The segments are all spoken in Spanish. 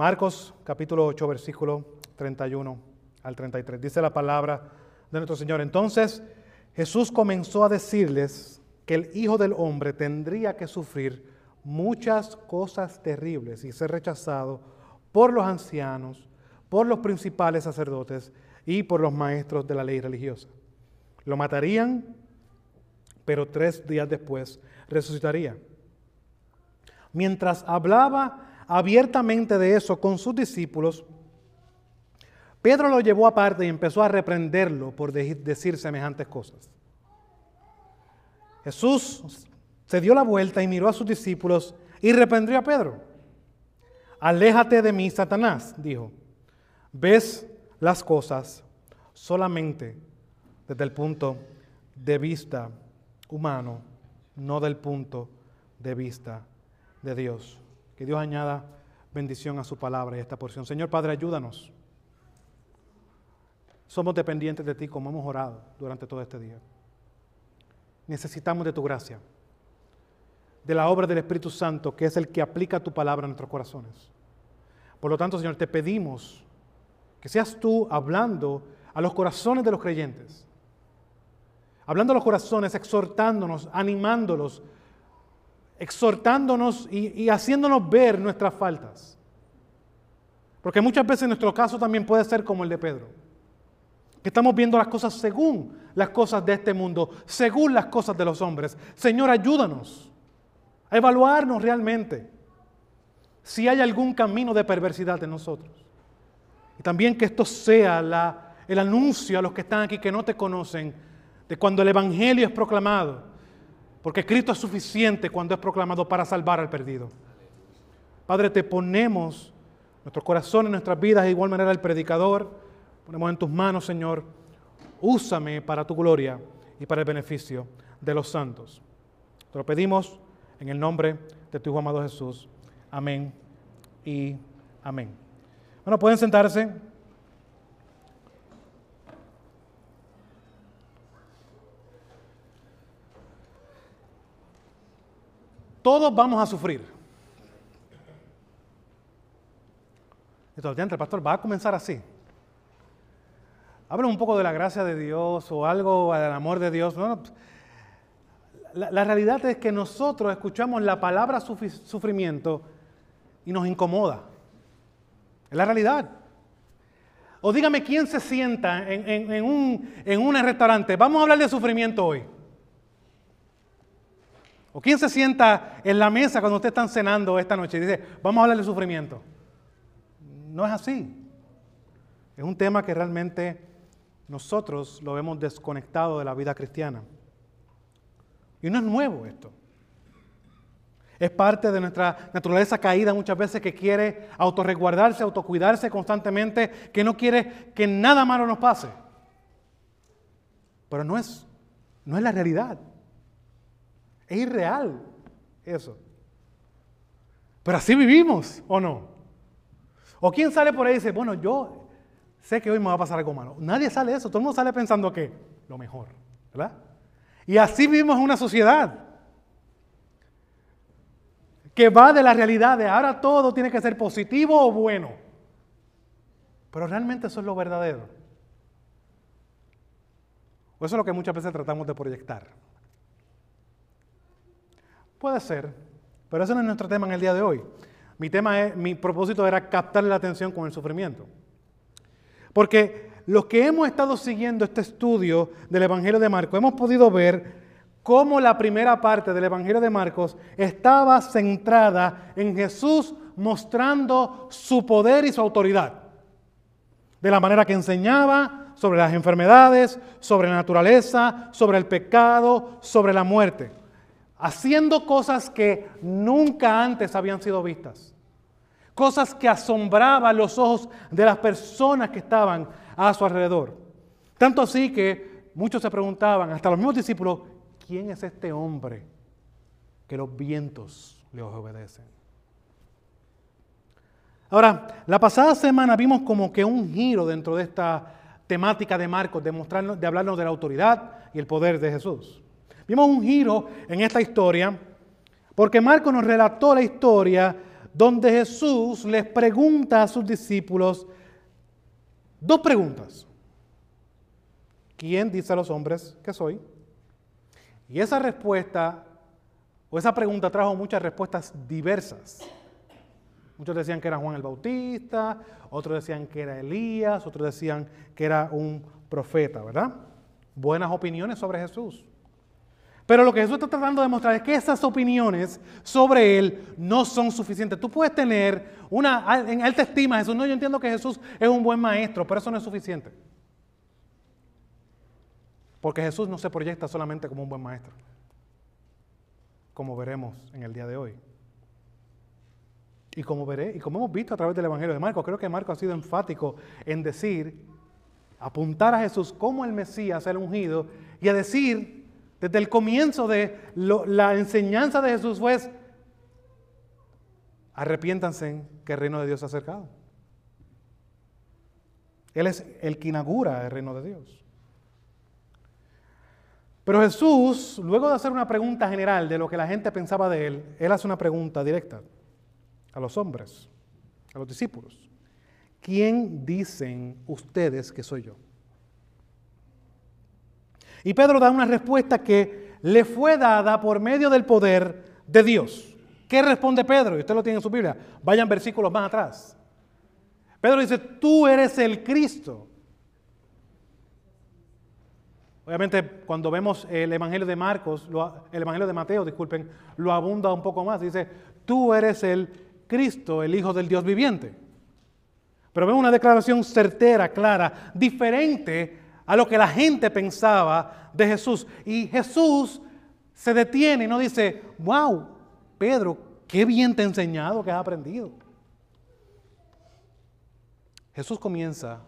Marcos capítulo 8, versículo 31 al 33. Dice la palabra de nuestro Señor. Entonces Jesús comenzó a decirles que el Hijo del Hombre tendría que sufrir muchas cosas terribles y ser rechazado por los ancianos, por los principales sacerdotes y por los maestros de la ley religiosa. Lo matarían, pero tres días después resucitaría. Mientras hablaba abiertamente de eso con sus discípulos, Pedro lo llevó aparte y empezó a reprenderlo por decir semejantes cosas. Jesús se dio la vuelta y miró a sus discípulos y reprendió a Pedro. Aléjate de mí, Satanás, dijo. Ves las cosas solamente desde el punto de vista humano, no del punto de vista de Dios. Que Dios añada bendición a su palabra y a esta porción. Señor Padre, ayúdanos. Somos dependientes de ti como hemos orado durante todo este día. Necesitamos de tu gracia, de la obra del Espíritu Santo, que es el que aplica tu palabra en nuestros corazones. Por lo tanto, Señor, te pedimos que seas tú hablando a los corazones de los creyentes. Hablando a los corazones, exhortándonos, animándolos, exhortándonos y, haciéndonos ver nuestras faltas. Porque muchas veces nuestro caso también puede ser como el de Pedro. Que estamos viendo las cosas según las cosas de este mundo, según las cosas de los hombres. Señor, ayúdanos a evaluarnos realmente si hay algún camino de perversidad en nosotros. Y también que esto sea el anuncio a los que están aquí que no te conocen de cuando el Evangelio es proclamado. Porque Cristo es suficiente cuando es proclamado para salvar al perdido. Padre, te ponemos nuestros corazones, nuestras vidas, de igual manera el predicador. Ponemos en tus manos, Señor. Úsame para tu gloria y para el beneficio de los santos. Te lo pedimos en el nombre de tu Hijo amado Jesús. Amén y amén. Bueno, pueden sentarse. Todos vamos a sufrir. Entonces, el pastor va a comenzar así. Habla un poco de la gracia de Dios o algo del amor de Dios. la, la, realidad es que nosotros escuchamos la palabra sufrimiento y nos incomoda. Es la realidad. O dígame quién se sienta en, en, un, en un restaurante. Vamos a hablar de sufrimiento hoy. ¿O quién se sienta en la mesa cuando ustedes están cenando esta noche y dice, vamos a hablar de sufrimiento? No es así. Es un tema que realmente nosotros lo hemos desconectado de la vida cristiana. Y no es nuevo esto. Es parte de nuestra naturaleza caída muchas veces que quiere autorresguardarse, autocuidarse constantemente, que no quiere que nada malo nos pase. Pero no es, no es la realidad. Es irreal eso. Pero así vivimos, ¿o no? ¿O quién sale por ahí y dice, bueno, yo sé que hoy me va a pasar algo malo? Nadie sale eso, todo el mundo sale pensando que lo mejor, ¿verdad? Y así vivimos en una sociedad que va de la realidad de ahora todo tiene que ser positivo o bueno. Pero realmente eso es lo verdadero. O eso es lo que muchas veces tratamos de proyectar. Puede ser, pero ese no es nuestro tema en el día de hoy. Mi tema es, mi propósito era captar la atención con el sufrimiento. Porque los que hemos estado siguiendo este estudio del Evangelio de Marcos, hemos podido ver cómo la primera parte del Evangelio de Marcos estaba centrada en Jesús mostrando su poder y su autoridad. De la manera que enseñaba sobre las enfermedades, sobre la naturaleza, sobre el pecado, sobre la muerte. Haciendo cosas que nunca antes habían sido vistas. Cosas que asombraban los ojos de las personas que estaban a su alrededor. Tanto así que muchos se preguntaban, hasta los mismos discípulos, ¿quién es este hombre que los vientos le obedecen? Ahora, la pasada semana vimos como que un giro dentro de esta temática de Marcos, de, mostrarnos, de hablarnos de la autoridad y el poder de Jesús. Vimos un giro en esta historia porque Marcos nos relató la historia donde Jesús les pregunta a sus discípulos dos preguntas. ¿Quién dice a los hombres que soy? Y esa respuesta, o esa pregunta trajo muchas respuestas diversas. Muchos decían que era Juan el Bautista, otros decían que era Elías, otros decían que era un profeta, ¿verdad? Buenas opiniones sobre Jesús. Pero lo que Jesús está tratando de demostrar es que esas opiniones sobre Él no son suficientes. Tú puedes tener una en alta estima Jesús. No, yo entiendo que Jesús es un buen maestro, pero eso no es suficiente. Porque Jesús no se proyecta solamente como un buen maestro, como veremos en el día de hoy. Y como veré, y como hemos visto a través del Evangelio de Marcos, creo que Marcos ha sido enfático en decir, apuntar a Jesús como el Mesías, el ungido, y a decir, desde el comienzo de la enseñanza de Jesús fue, arrepiéntanse que el reino de Dios se ha acercado. Él es el que inaugura el reino de Dios. Pero Jesús, luego de hacer una pregunta general de lo que la gente pensaba de él, él hace una pregunta directa a los hombres, a los discípulos. ¿Quién dicen ustedes que soy yo? Y Pedro da una respuesta que le fue dada por medio del poder de Dios. ¿Qué responde Pedro? Y usted lo tiene en su Biblia. Vayan versículos más atrás. Pedro dice, tú eres el Cristo. Obviamente, cuando vemos el Evangelio de Marcos, el Evangelio de Mateo, disculpen, lo abunda un poco más. Dice, tú eres el Cristo, el Hijo del Dios viviente. Pero vemos una declaración certera, clara, diferente a lo que la gente pensaba de Jesús. Y Jesús se detiene y no dice, wow, Pedro, qué bien te he enseñado, que has aprendido. Jesús comienza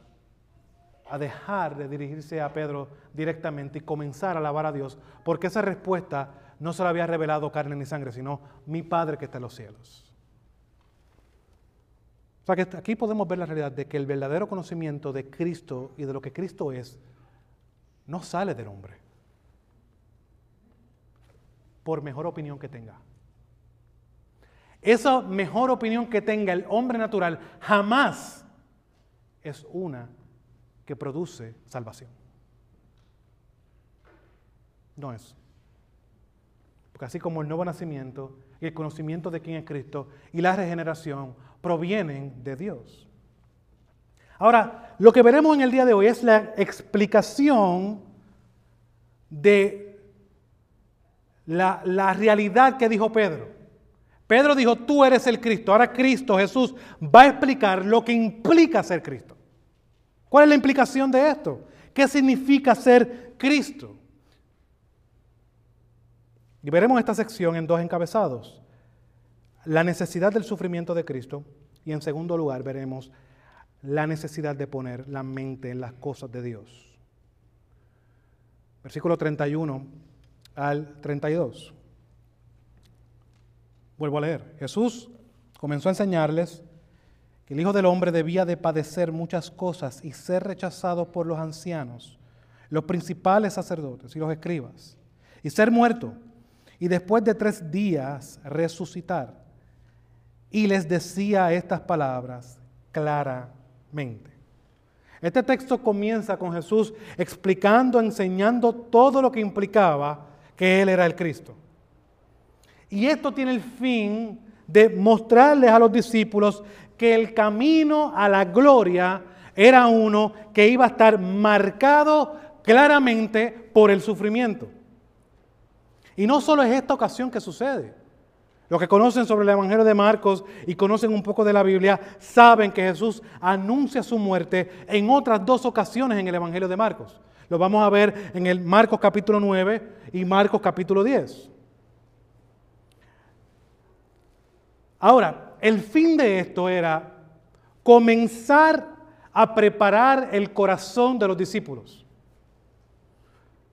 a dejar de dirigirse a Pedro directamente y comenzar a alabar a Dios, porque esa respuesta no se la había revelado carne ni sangre, sino mi Padre que está en los cielos. O sea que aquí podemos ver la realidad de que el verdadero conocimiento de Cristo y de lo que Cristo es no sale del hombre, por mejor opinión que tenga. Esa mejor opinión que tenga el hombre natural jamás es una que produce salvación. No es. Así como el nuevo nacimiento y el conocimiento de quién es Cristo y la regeneración provienen de Dios. Ahora, lo que veremos en el día de hoy es la explicación de la, la, realidad que dijo Pedro. Pedro dijo, tú eres el Cristo. Ahora Cristo, Jesús, va a explicar lo que implica ser Cristo. ¿Cuál es la implicación de esto? ¿Qué significa ser Cristo? Y veremos esta sección en dos encabezados la necesidad del sufrimiento de Cristo y en segundo lugar veremos la necesidad de poner la mente en las cosas de Dios. Versículo 31 al 32. Vuelvo a leer. Jesús comenzó a enseñarles que el Hijo del Hombre debía de padecer muchas cosas y ser rechazado por los ancianos, los principales sacerdotes y los escribas, y ser muerto, y después de tres días resucitar y les decía estas palabras claramente. Este texto comienza con Jesús explicando, enseñando todo lo que implicaba que Él era el Cristo. Y esto tiene el fin de mostrarles a los discípulos que el camino a la gloria era uno que iba a estar marcado claramente por el sufrimiento. Y no solo es esta ocasión que sucede. Los que conocen sobre el Evangelio de Marcos y conocen un poco de la Biblia saben que Jesús anuncia su muerte en otras dos ocasiones en el Evangelio de Marcos. Lo vamos a ver en el Marcos capítulo 9 y Marcos capítulo 10. Ahora, el fin de esto era comenzar a preparar el corazón de los discípulos.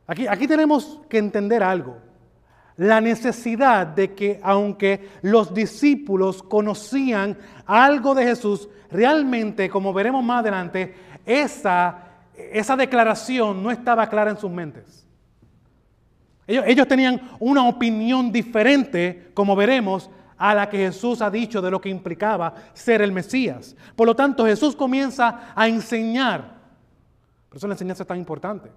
Aquí, aquí tenemos que entender algo la necesidad de que aunque los discípulos conocían algo de Jesús, realmente, como veremos más adelante, esa, esa declaración no estaba clara en sus mentes. Ellos, ellos tenían una opinión diferente, como veremos, a la que Jesús ha dicho de lo que implicaba ser el Mesías. Por lo tanto, Jesús comienza a enseñar. Por eso la enseñanza es tan importante.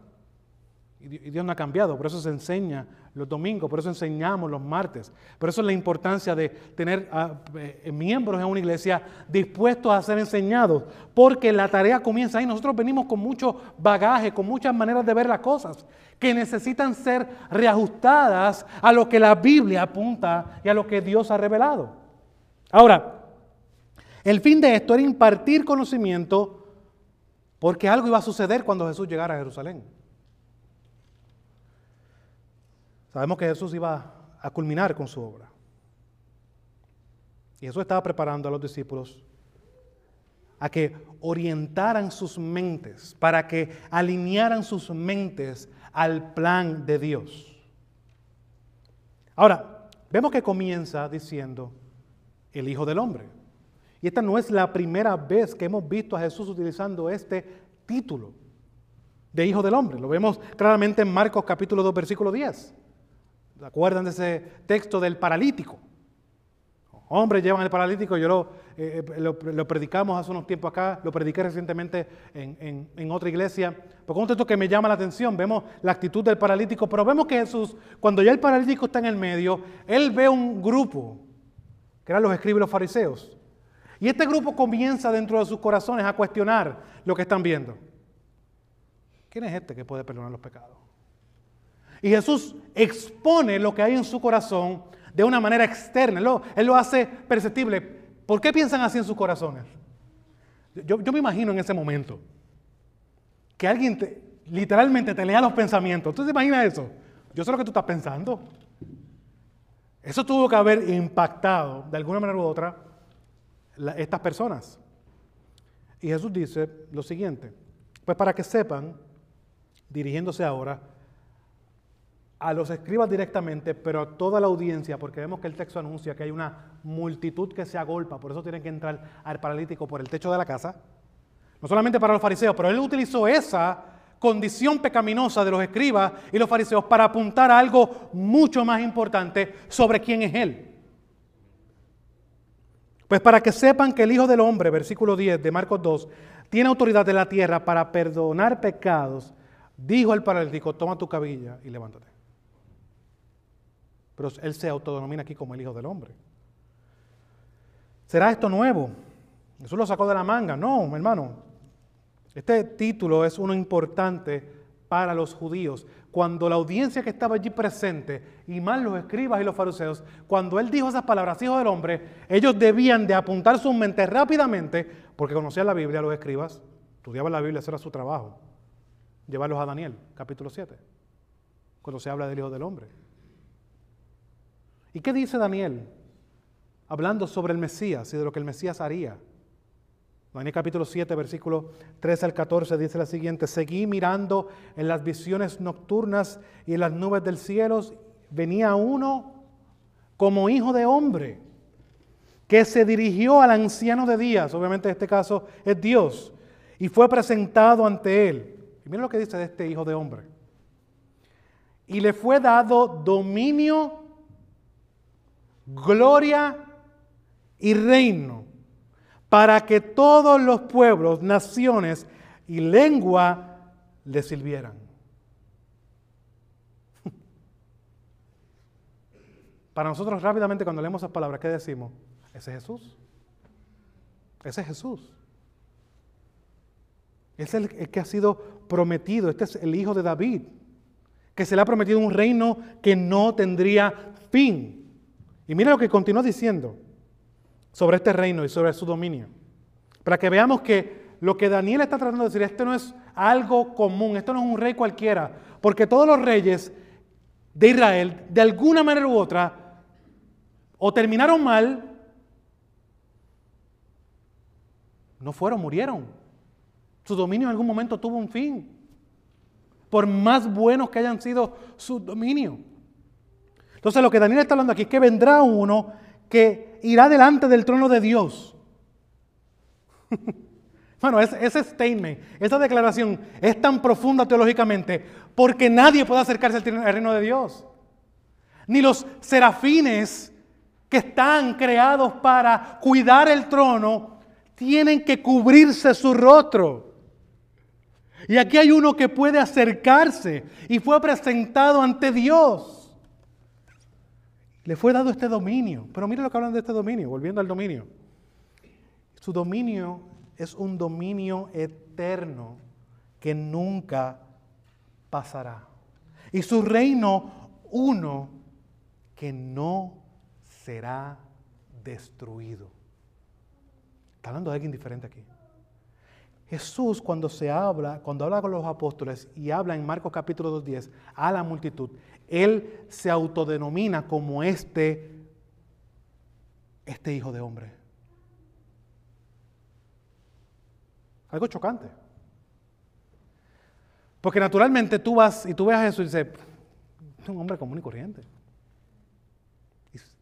Y Dios no ha cambiado, por eso se enseña los domingos, por eso enseñamos los martes. Por eso es la importancia de tener eh, miembros en una iglesia dispuestos a ser enseñados, porque la tarea comienza ahí. Nosotros venimos con mucho bagaje, con muchas maneras de ver las cosas, que necesitan ser reajustadas a lo que la Biblia apunta y a lo que Dios ha revelado. Ahora, el fin de esto era impartir conocimiento porque algo iba a suceder cuando Jesús llegara a Jerusalén. Sabemos que Jesús iba a culminar con su obra. Y Jesús estaba preparando a los discípulos a que orientaran sus mentes, para que alinearan sus mentes al plan de Dios. Ahora, vemos que comienza diciendo el Hijo del Hombre. Y esta no es la primera vez que hemos visto a Jesús utilizando este título de Hijo del Hombre. Lo vemos claramente en Marcos capítulo 2, versículo 10. ¿Se acuerdan de ese texto del paralítico? Hombres llevan el paralítico, yo eh, eh, lo, lo, predicamos hace unos tiempos acá, lo prediqué recientemente en, en, otra iglesia, es un texto que me llama la atención, vemos la actitud del paralítico, pero vemos que Jesús, cuando ya el paralítico está en el medio, él ve un grupo, que eran los escribas y los fariseos, y este grupo comienza dentro de sus corazones a cuestionar lo que están viendo. ¿Quién es este que puede perdonar los pecados? Y Jesús expone lo que hay en su corazón de una manera externa. Él lo, hace perceptible. ¿Por qué piensan así en sus corazones? Yo, me imagino en ese momento que alguien literalmente te lea los pensamientos. ¿Tú te imaginas eso? Yo sé lo que tú estás pensando. Eso tuvo que haber impactado de alguna manera u otra estas personas. Y Jesús dice lo siguiente, pues para que sepan, dirigiéndose ahora a los escribas directamente, pero a toda la audiencia, porque vemos que el texto anuncia que hay una multitud que se agolpa, por eso tienen que entrar al paralítico por el techo de la casa. No solamente para los fariseos, pero él utilizó esa condición pecaminosa de los escribas y los fariseos para apuntar a algo mucho más importante sobre quién es él. Pues para que sepan que el Hijo del Hombre, versículo 10 de Marcos 2, tiene autoridad de la tierra para perdonar pecados, dijo el paralítico, toma tu cabilla y levántate. Pero él se autodenomina aquí como el Hijo del Hombre. ¿Será esto nuevo? Jesús lo sacó de la manga. No, hermano. Este título es uno importante para los judíos. Cuando la audiencia que estaba allí presente, y más los escribas y los fariseos, cuando él dijo esas palabras, hijo del hombre, ellos debían de apuntar sus mentes rápidamente, porque conocían la Biblia, los escribas, estudiaban la Biblia, ese era su trabajo, llevarlos a Daniel, capítulo 7, cuando se habla del Hijo del Hombre. ¿Y qué dice Daniel? Hablando sobre el Mesías y de lo que el Mesías haría. Daniel capítulo 7, versículo 13 al 14 dice la siguiente, seguí mirando en las visiones nocturnas y en las nubes del cielo, venía uno como hijo de hombre, que se dirigió al anciano de días, obviamente en este caso es Dios, y fue presentado ante él. Y miren lo que dice de este hijo de hombre. Y le fue dado dominio gloria y reino, para que todos los pueblos, naciones y lengua le sirvieran. Para nosotros rápidamente cuando leemos esas palabras, ¿qué decimos? Ese es Jesús. Ese es Jesús. Es el, el, que ha sido prometido. Este es el hijo de David, que se le ha prometido un reino que no tendría fin. Y mira lo que continúa diciendo sobre este reino y sobre su dominio. Para que veamos que lo que Daniel está tratando de decir, esto no es algo común, esto no es un rey cualquiera, porque todos los reyes de Israel, de alguna manera u otra, o terminaron mal, no fueron, murieron. Su dominio en algún momento tuvo un fin, por más buenos que hayan sido sus dominios. Entonces lo que Daniel está hablando aquí es que vendrá uno que irá delante del trono de Dios. Bueno, ese statement, esa declaración es tan profunda teológicamente porque nadie puede acercarse al reino de Dios. Ni los serafines que están creados para cuidar el trono, tienen que cubrirse su rostro. Y aquí hay uno que puede acercarse y fue presentado ante Dios. Le fue dado este dominio. Pero mire lo que hablan de este dominio, volviendo al dominio. Su dominio es un dominio eterno que nunca pasará. Y su reino uno que no será destruido. Está hablando de alguien diferente aquí. Jesús cuando se habla, cuando habla con los apóstoles y habla en Marcos capítulo 2.10 a la multitud, Él se autodenomina como este, este hijo de hombre. Algo chocante. Porque naturalmente tú vas y tú ves a Jesús y dices, es un hombre común y corriente.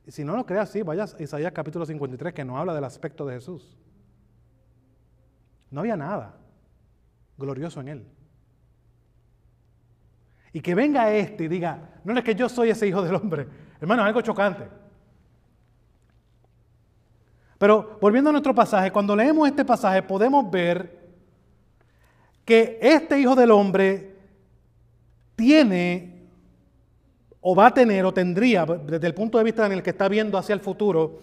Y si no lo creas así, vayas a Isaías capítulo 53 que no habla del aspecto de Jesús. No había nada glorioso en él. Y que venga este y diga, no es que yo soy ese hijo del hombre. Hermano, es algo chocante. Pero volviendo a nuestro pasaje, cuando leemos este pasaje podemos ver que este hijo del hombre tiene o va a tener o tendría, desde el punto de vista en el que está viendo hacia el futuro,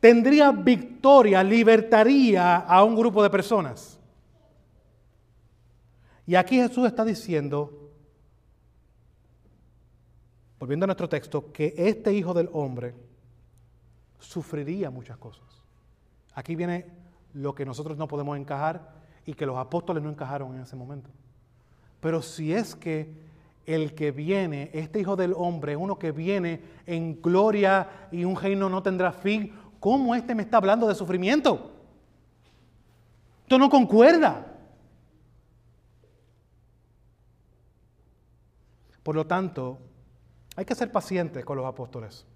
tendría victoria, libertaría a un grupo de personas. Y aquí Jesús está diciendo, volviendo a nuestro texto, que este Hijo del Hombre sufriría muchas cosas. Aquí viene lo que nosotros no podemos encajar y que los apóstoles no encajaron en ese momento. Pero si es que el que viene, este Hijo del Hombre, es uno que viene en gloria y un reino no tendrá fin, ¿Cómo este me está hablando de sufrimiento? Esto no concuerda. Por lo tanto, hay que ser pacientes con los apóstoles.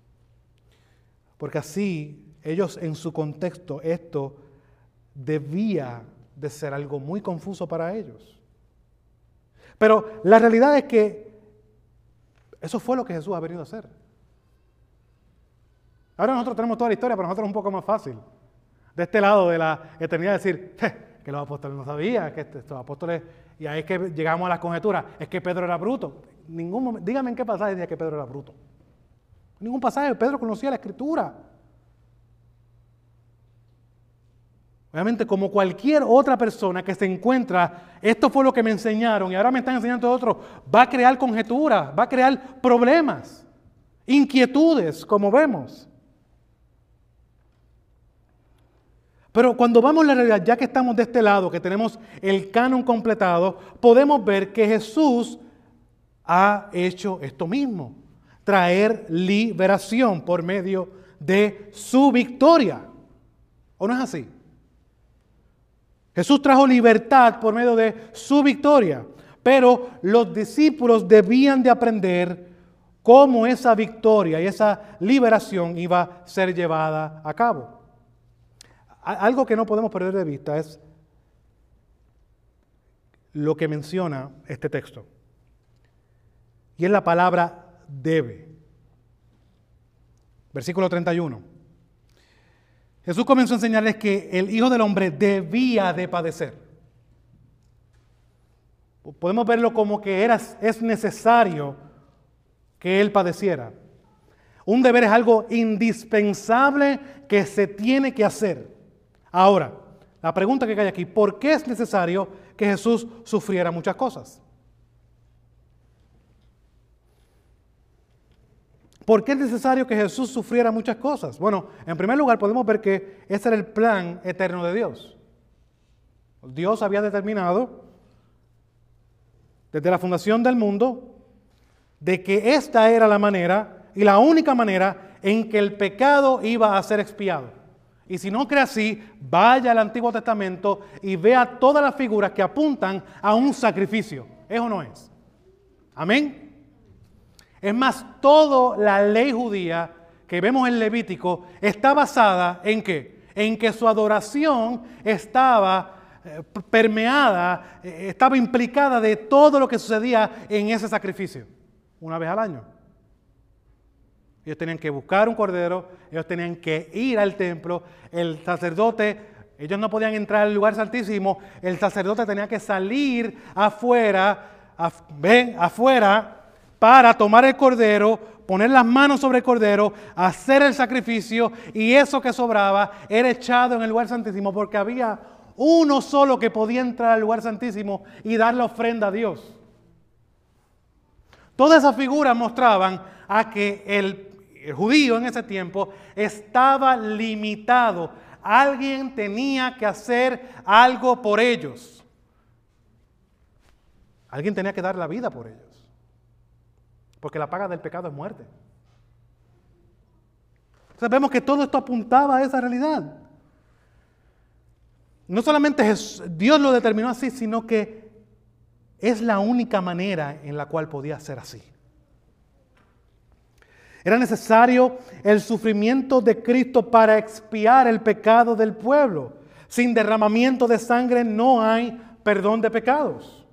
Porque así ellos en su contexto, esto debía de ser algo muy confuso para ellos. Pero la realidad es que eso fue lo que Jesús ha venido a hacer. Ahora nosotros tenemos toda la historia, pero nosotros es un poco más fácil. De este lado de la eternidad decir, que los apóstoles no sabían, que estos apóstoles, y ahí es que llegamos a las conjeturas, es que Pedro era bruto. Ningún dígame en qué pasaje decía que Pedro era bruto. Ningún pasaje Pedro conocía la escritura. Obviamente, como cualquier otra persona que se encuentra, esto fue lo que me enseñaron y ahora me están enseñando otro, va a crear conjeturas, va a crear problemas, inquietudes, como vemos. Pero cuando vamos a la realidad, ya que estamos de este lado, que tenemos el canon completado, podemos ver que Jesús ha hecho esto mismo, traer liberación por medio de su victoria. ¿O no es así? Jesús trajo libertad por medio de su victoria, pero los discípulos debían de aprender cómo esa victoria y esa liberación iba a ser llevada a cabo. Algo que no podemos perder de vista es lo que menciona este texto. Y es la palabra debe. Versículo 31. Jesús comenzó a enseñarles que el Hijo del Hombre debía de padecer. Podemos verlo como que era, es necesario que Él padeciera. Un deber es algo indispensable que se tiene que hacer. Ahora, la pregunta que cae aquí, ¿por qué es necesario que Jesús sufriera muchas cosas? ¿Por qué es necesario que Jesús sufriera muchas cosas? Bueno, en primer lugar podemos ver que ese era el plan eterno de Dios. Dios había determinado desde la fundación del mundo de que esta era la manera y la única manera en que el pecado iba a ser expiado. Y si no cree así, vaya al Antiguo Testamento y vea todas las figuras que apuntan a un sacrificio. ¿Es o no es? Amén. Es más, toda la ley judía que vemos en Levítico está basada en qué? En que su adoración estaba eh, permeada, eh, estaba implicada de todo lo que sucedía en ese sacrificio, una vez al año. Ellos tenían que buscar un cordero, ellos tenían que ir al templo, el sacerdote, ellos no podían entrar al lugar santísimo, el sacerdote tenía que salir afuera, ven, afuera, para tomar el cordero, poner las manos sobre el cordero, hacer el sacrificio y eso que sobraba era echado en el lugar santísimo porque había uno solo que podía entrar al lugar santísimo y dar la ofrenda a Dios. Todas esas figuras mostraban a que el el judío en ese tiempo estaba limitado. Alguien tenía que hacer algo por ellos. Alguien tenía que dar la vida por ellos. Porque la paga del pecado es muerte. Sabemos que todo esto apuntaba a esa realidad. No solamente Dios lo determinó así, sino que es la única manera en la cual podía ser así. Era necesario el sufrimiento de Cristo para expiar el pecado del pueblo. Sin derramamiento de sangre no hay perdón de pecados.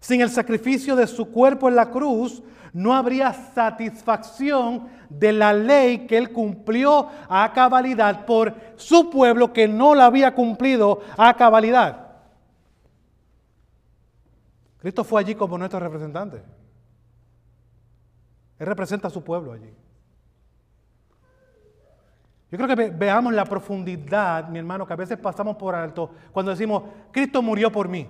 Sin el sacrificio de su cuerpo en la cruz no habría satisfacción de la ley que él cumplió a cabalidad por su pueblo que no la había cumplido a cabalidad. Cristo fue allí como nuestro representante. Él representa a su pueblo allí. Yo creo que veamos la profundidad, mi hermano, que a veces pasamos por alto cuando decimos, Cristo murió por mí.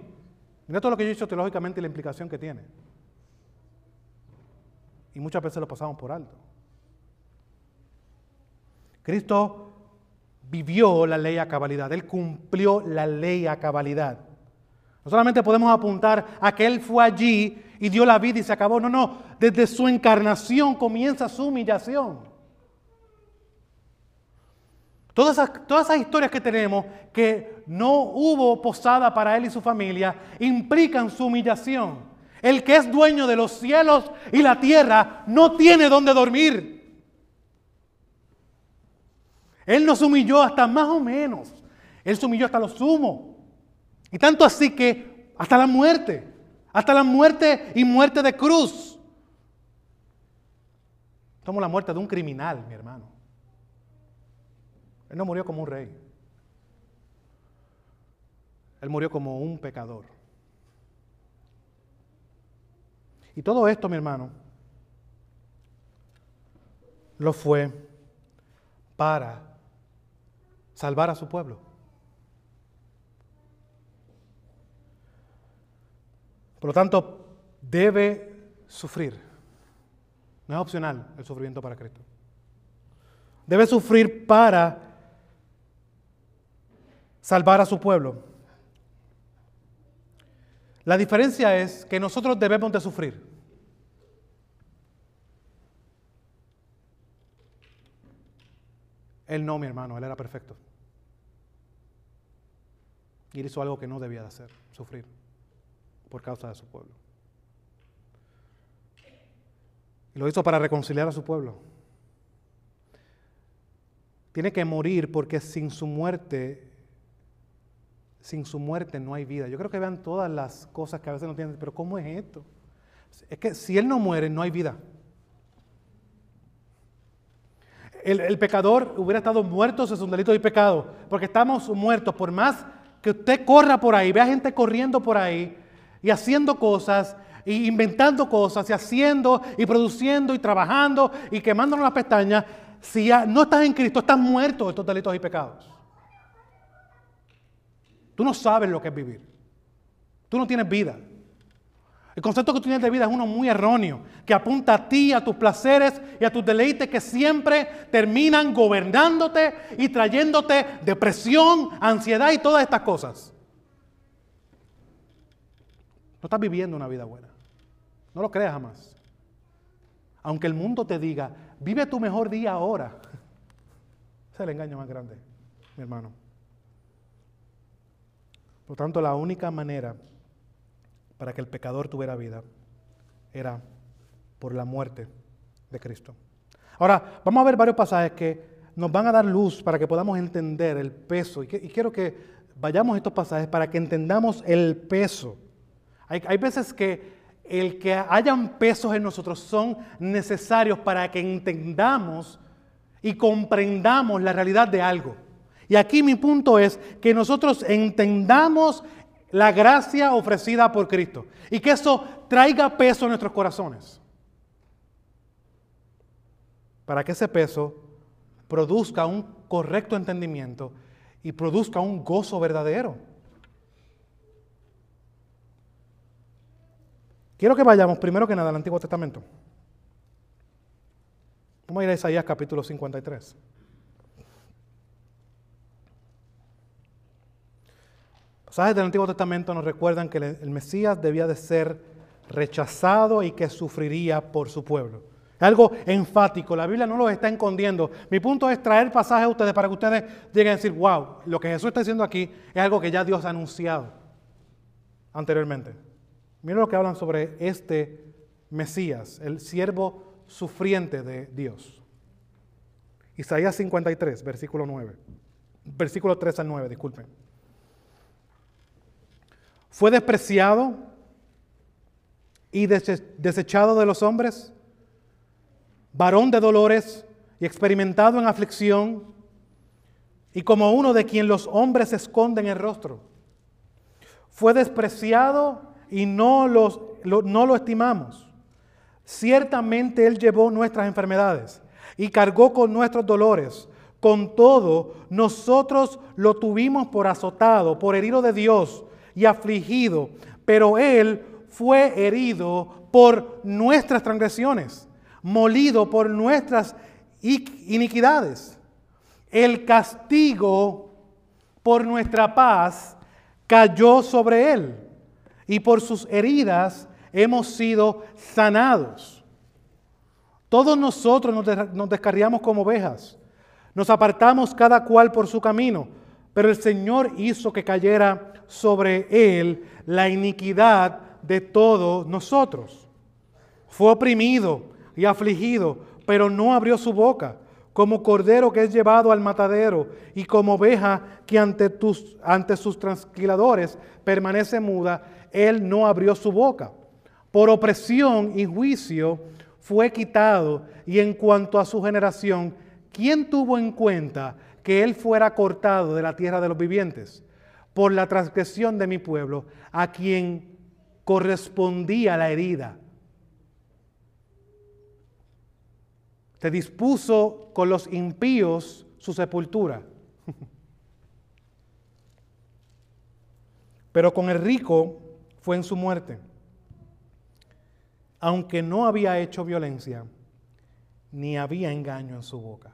Mira todo lo que yo he dicho teológicamente y la implicación que tiene. Y muchas veces lo pasamos por alto. Cristo vivió la ley a cabalidad, Él cumplió la ley a cabalidad. No solamente podemos apuntar a que Él fue allí y dio la vida y se acabó. No, no. Desde su encarnación comienza su humillación. Todas esas, todas esas historias que tenemos que no hubo posada para Él y su familia implican su humillación. El que es dueño de los cielos y la tierra no tiene dónde dormir. Él nos humilló hasta más o menos. Él se humilló hasta lo sumo. Y tanto así que hasta la muerte, hasta la muerte y muerte de cruz. Somos la muerte de un criminal, mi hermano. Él no murió como un rey. Él murió como un pecador. Y todo esto, mi hermano, lo fue para salvar a su pueblo. Por lo tanto, debe sufrir. No es opcional el sufrimiento para Cristo. Debe sufrir para salvar a su pueblo. La diferencia es que nosotros debemos de sufrir. Él no, mi hermano, él era perfecto. Y él hizo algo que no debía de hacer, sufrir por causa de su pueblo. Y lo hizo para reconciliar a su pueblo. Tiene que morir porque sin su muerte, sin su muerte no hay vida. Yo creo que vean todas las cosas que a veces no entienden, pero ¿cómo es esto? Es que si Él no muere, no hay vida. El, pecador hubiera estado muerto es un delito de pecado, porque estamos muertos. Por más que usted corra por ahí, vea gente corriendo por ahí, y haciendo cosas, y inventando cosas, y haciendo, y produciendo, y trabajando, y quemándonos las pestañas, si ya no estás en Cristo, estás muerto de estos delitos y pecados. Tú no sabes lo que es vivir. Tú no tienes vida. El concepto que tú tienes de vida es uno muy erróneo, que apunta a ti, a tus placeres y a tus deleites que siempre terminan gobernándote y trayéndote depresión, ansiedad y todas estas cosas. No estás viviendo una vida buena. No lo creas jamás. Aunque el mundo te diga, vive tu mejor día ahora. Ese es el engaño más grande, mi hermano. Por tanto, la única manera para que el pecador tuviera vida era por la muerte de Cristo. Ahora, vamos a ver varios pasajes que nos van a dar luz para que podamos entender el peso. Y, quiero que vayamos a estos pasajes para que entendamos el peso hay, veces que el que hayan pesos en nosotros son necesarios para que entendamos y comprendamos la realidad de algo. Y aquí mi punto es que nosotros entendamos la gracia ofrecida por Cristo y que eso traiga peso en nuestros corazones. Para que ese peso produzca un correcto entendimiento y produzca un gozo verdadero. Quiero que vayamos primero que nada al Antiguo Testamento. Vamos a ir a Isaías capítulo 53. Pasajes del Antiguo Testamento nos recuerdan que el Mesías debía de ser rechazado y que sufriría por su pueblo. Algo enfático, la Biblia no lo está escondiendo. Mi punto es traer pasajes a ustedes para que ustedes lleguen a decir, wow, lo que Jesús está diciendo aquí es algo que ya Dios ha anunciado anteriormente. Miren lo que hablan sobre este Mesías, el siervo sufriente de Dios. Isaías 53, versículo 9. Versículo 3 al 9, disculpen. Fue despreciado y desechado de los hombres, varón de dolores y experimentado en aflicción, y como uno de quien los hombres esconden el rostro. Fue despreciado y no, los, no lo estimamos. Ciertamente Él llevó nuestras enfermedades y cargó con nuestros dolores. Con todo, nosotros lo tuvimos por azotado, por herido de Dios y afligido, pero Él fue herido por nuestras transgresiones, molido por nuestras iniquidades. El castigo por nuestra paz cayó sobre Él y por sus heridas hemos sido sanados. Todos nosotros nos descarriamos como ovejas, nos apartamos cada cual por su camino, pero el Señor hizo que cayera sobre él la iniquidad de todos nosotros. Fue oprimido y afligido, pero no abrió su boca como cordero que es llevado al matadero y como oveja que ante, tus, ante sus transquiladores permanece muda, él no abrió su boca. Por opresión y juicio fue quitado y en cuanto a su generación, ¿quién tuvo en cuenta que él fuera cortado de la tierra de los vivientes? Por la transgresión de mi pueblo, a quien correspondía la herida Te dispuso con los impíos su sepultura. Pero con el rico fue en su muerte. Aunque no había hecho violencia, ni había engaño en su boca.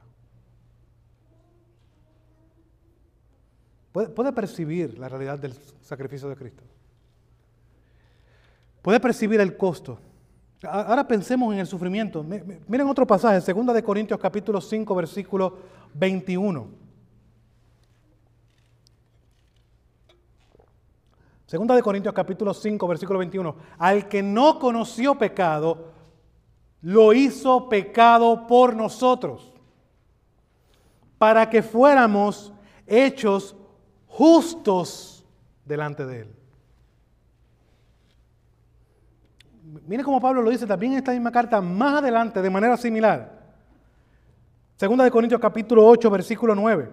Puede, percibir la realidad del sacrificio de Cristo. Puede percibir el costo. Ahora pensemos en el sufrimiento. Miren otro pasaje, 2 de Corintios capítulo 5, versículo 21. Segunda de Corintios capítulo 5, versículo 21. Al que no conoció pecado, lo hizo pecado por nosotros, para que fuéramos hechos justos delante de él. Mire cómo Pablo lo dice también en esta misma carta más adelante de manera similar. Segunda de Corintios capítulo 8, versículo 9.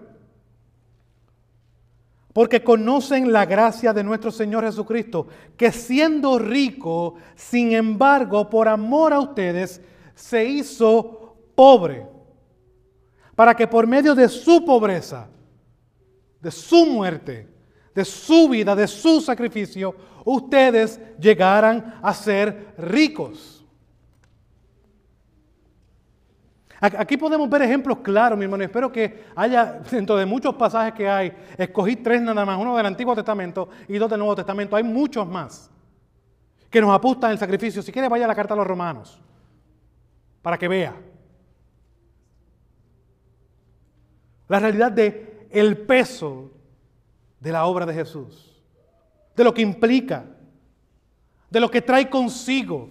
Porque conocen la gracia de nuestro Señor Jesucristo, que siendo rico, sin embargo, por amor a ustedes, se hizo pobre, para que por medio de su pobreza, de su muerte, de su vida, de su sacrificio, ustedes llegaran a ser ricos. Aquí podemos ver ejemplos claros, mi hermano. Espero que haya, dentro de muchos pasajes que hay, escogí tres nada más, uno del Antiguo Testamento y dos del Nuevo Testamento. Hay muchos más que nos apuntan el sacrificio. Si quiere, vaya a la carta a los romanos para que vea. La realidad de el peso de la obra de Jesús de lo que implica, de lo que trae consigo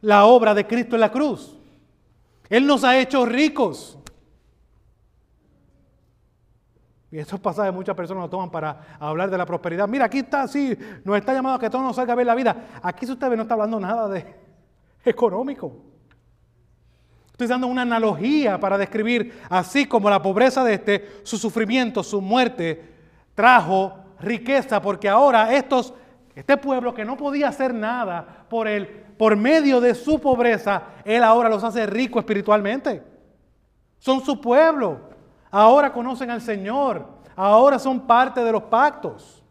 la obra de Cristo en la cruz. Él nos ha hecho ricos. Y esos pasajes muchas personas lo toman para hablar de la prosperidad. Mira, aquí está así, nos está llamando a que todo nos salga bien la vida. Aquí si usted ve no está hablando nada de económico. Estoy dando una analogía para describir así como la pobreza de este, su sufrimiento, su muerte, trajo riqueza, porque ahora estos, este pueblo que no podía hacer nada por él, por medio de su pobreza, él ahora los hace ricos espiritualmente. Son su pueblo ahora conocen al Señor, ahora son parte de los pactos.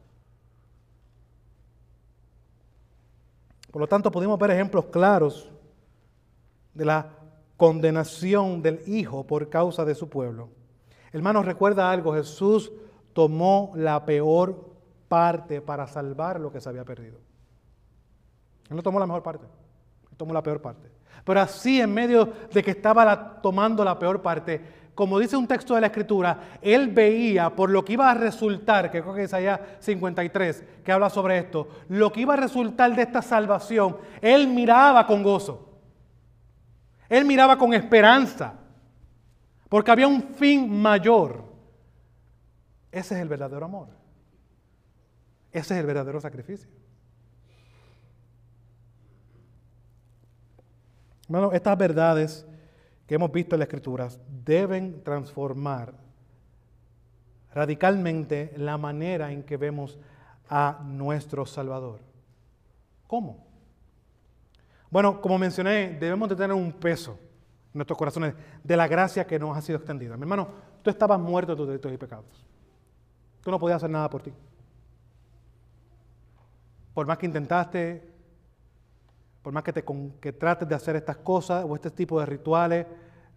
Por lo tanto, pudimos ver ejemplos claros de la condenación del Hijo por causa de su pueblo. Hermanos, recuerda algo, Jesús tomó la peor parte para salvar lo que se había perdido. Él no tomó la mejor parte, tomó la peor parte. Pero así, en medio de que estaba tomando la peor parte, como dice un texto de la Escritura, él veía por lo que iba a resultar, que creo que es allá 53, que habla sobre esto, lo que iba a resultar de esta salvación, él miraba con gozo. Él miraba con esperanza, porque había un fin mayor. Ese es el verdadero amor. Ese es el verdadero sacrificio. Bueno, estas verdades que hemos visto en las Escrituras deben transformar radicalmente la manera en que vemos a nuestro Salvador. ¿Cómo? Bueno, como mencioné, debemos de tener un peso en nuestros corazones de la gracia que nos ha sido extendida. Mi hermano, tú estabas muerto de tus delitos y pecados. Tú no podías hacer nada por ti. Por más que intentaste, por más que, te, que trates de hacer estas cosas o este tipo de rituales,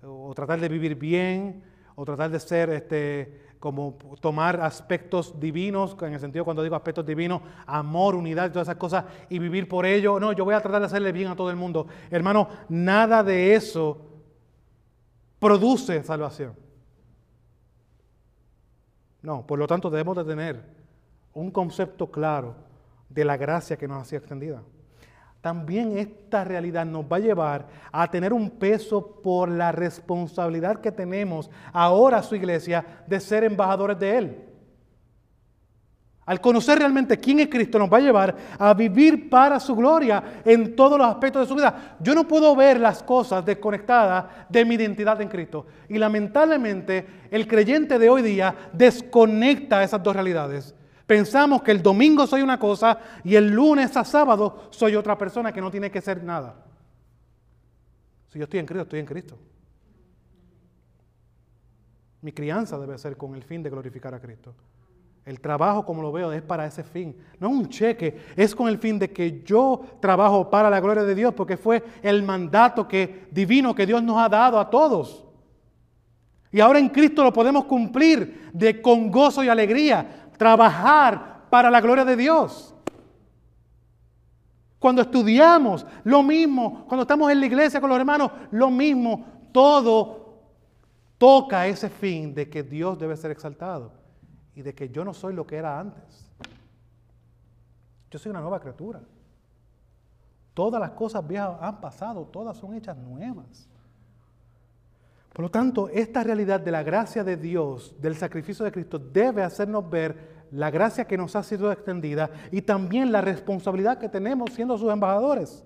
o tratar de vivir bien, o tratar de ser, este, como tomar aspectos divinos, en el sentido cuando digo aspectos divinos, amor, unidad todas esas cosas, y vivir por ello. No, yo voy a tratar de hacerle bien a todo el mundo. Hermano, nada de eso produce salvación. No, por lo tanto debemos de tener un concepto claro de la gracia que nos ha sido extendida también esta realidad nos va a llevar a tener un peso por la responsabilidad que tenemos ahora su iglesia de ser embajadores de Él. Al conocer realmente quién es Cristo nos va a llevar a vivir para su gloria en todos los aspectos de su vida. Yo no puedo ver las cosas desconectadas de mi identidad en Cristo. Y lamentablemente el creyente de hoy día desconecta esas dos realidades. Pensamos que el domingo soy una cosa y el lunes a sábado soy otra persona que no tiene que ser nada. Si yo estoy en Cristo, estoy en Cristo. Mi crianza debe ser con el fin de glorificar a Cristo. El trabajo, como lo veo, es para ese fin. No es un cheque, es con el fin de que yo trabajo para la gloria de Dios, porque fue el mandato que, divino que Dios nos ha dado a todos. Y ahora en Cristo lo podemos cumplir de con gozo y alegría trabajar para la gloria de Dios. Cuando estudiamos, lo mismo. Cuando estamos en la iglesia con los hermanos, lo mismo. Todo toca ese fin de que Dios debe ser exaltado y de que yo no soy lo que era antes. Yo soy una nueva criatura. Todas las cosas viejas han pasado, todas son hechas nuevas. Por lo tanto, esta realidad de la gracia de Dios, del sacrificio de Cristo, debe hacernos ver la gracia que nos ha sido extendida y también la responsabilidad que tenemos siendo sus embajadores.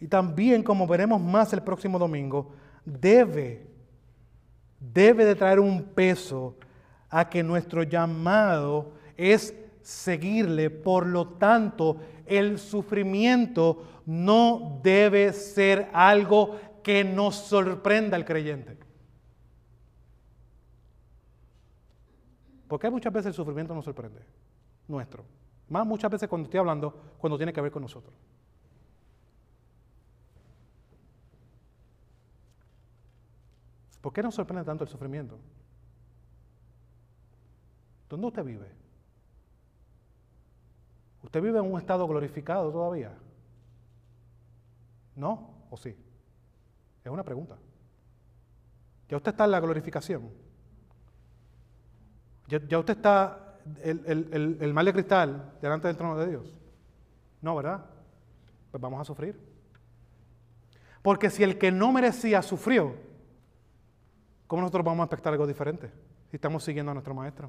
Y también, como veremos más el próximo domingo, debe, debe de traer un peso a que nuestro llamado es seguirle. Por lo tanto, el sufrimiento no debe ser algo que nos sorprenda al creyente. Porque muchas veces el sufrimiento nos sorprende, nuestro. Más muchas veces cuando estoy hablando, cuando tiene que ver con nosotros. ¿Por qué nos sorprende tanto el sufrimiento? ¿Dónde usted vive? ¿Usted vive en un estado glorificado todavía? ¿No? ¿O sí? Es una pregunta. Ya usted está en la glorificación. Ya, usted está el, el, mal de cristal delante del trono de Dios. No, ¿verdad? Pues vamos a sufrir. Porque si el que no merecía sufrió, ¿cómo nosotros vamos a expectar algo diferente? si estamos siguiendo a nuestro maestro.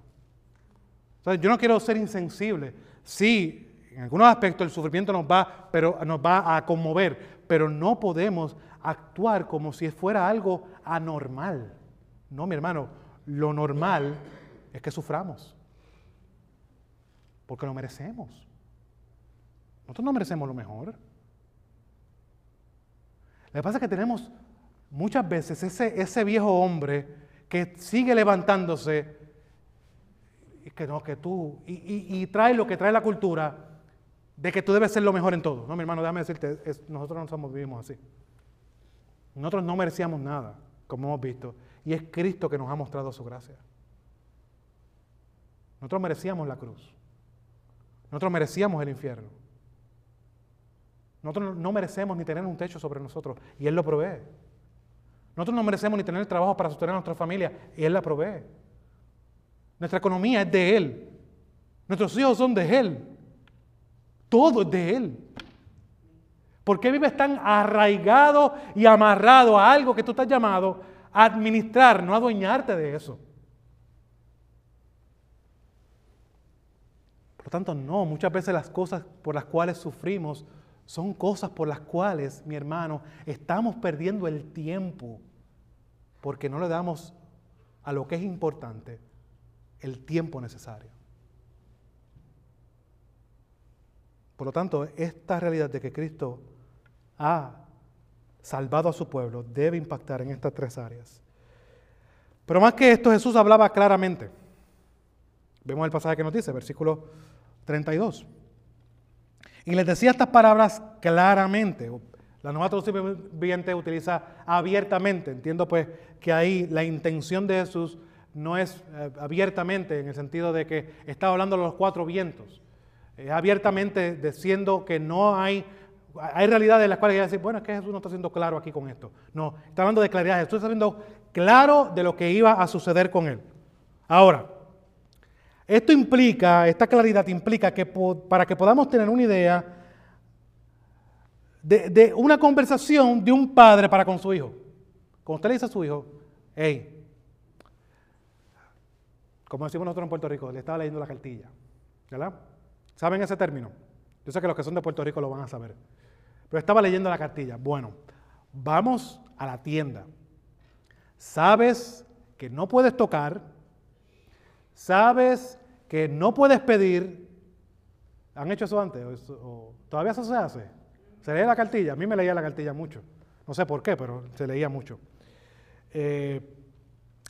yo no quiero ser insensible. Sí, en algunos aspectos el sufrimiento nos va, pero nos va a conmover, pero no podemos actuar como si fuera algo anormal. No, mi hermano, lo normal es que suframos, porque lo merecemos. Nosotros no merecemos lo mejor. Lo que pasa es que tenemos muchas veces ese, ese viejo hombre que sigue levantándose y que no, que tú, y, trae lo que trae la cultura de que tú debes ser lo mejor en todo. No, mi hermano, déjame decirte, nosotros no somos, vivimos así. Nosotros no merecíamos nada, como hemos visto, y es Cristo que nos ha mostrado su gracia. Nosotros merecíamos la cruz. Nosotros merecíamos el infierno. Nosotros no merecemos ni tener un techo sobre nosotros y Él lo provee. Nosotros no merecemos ni tener trabajo para sostener a nuestra familia y Él la provee. Nuestra economía es de Él. Nuestros hijos son de Él. Todo es de Él. ¿Por qué vives tan arraigado y amarrado a algo que tú estás llamado a administrar, no a adueñarte de eso? Por lo tanto, no, muchas veces las cosas por las cuales sufrimos son cosas por las cuales, mi hermano, estamos perdiendo el tiempo porque no le damos a lo que es importante el tiempo necesario. Por lo tanto, esta realidad de que Cristo ha salvado a su pueblo debe impactar en estas tres áreas. Pero más que esto, Jesús hablaba claramente. Vemos el pasaje que nos dice, versículo 32. Y les decía estas palabras claramente. La nueva traducción viviente utiliza abiertamente. Entiendo pues que ahí la intención de Jesús no es eh, abiertamente en el sentido de que está hablando de los cuatro vientos. Es abiertamente diciendo que no hay, hay realidades en las cuales hay decir, bueno, es que Jesús no está siendo claro aquí con esto. No, está hablando de claridad. Jesús está siendo claro de lo que iba a suceder con él. Ahora, esto implica, esta claridad implica que para que podamos tener una idea de, una conversación de un padre para con su hijo. Cuando usted le dice a su hijo, hey, como decimos nosotros en Puerto Rico, le estaba leyendo la cartilla. ¿Verdad? ¿Saben ese término? Yo sé que los que son de Puerto Rico lo van a saber. Pero estaba leyendo la cartilla. Bueno, vamos a la tienda. Sabes que no puedes tocar sabes que no puedes pedir. ¿Han hecho eso antes? ¿O todavía eso se hace? ¿Se lee la cartilla? A mí me leía la cartilla mucho. No sé por qué, pero se leía mucho. Eh,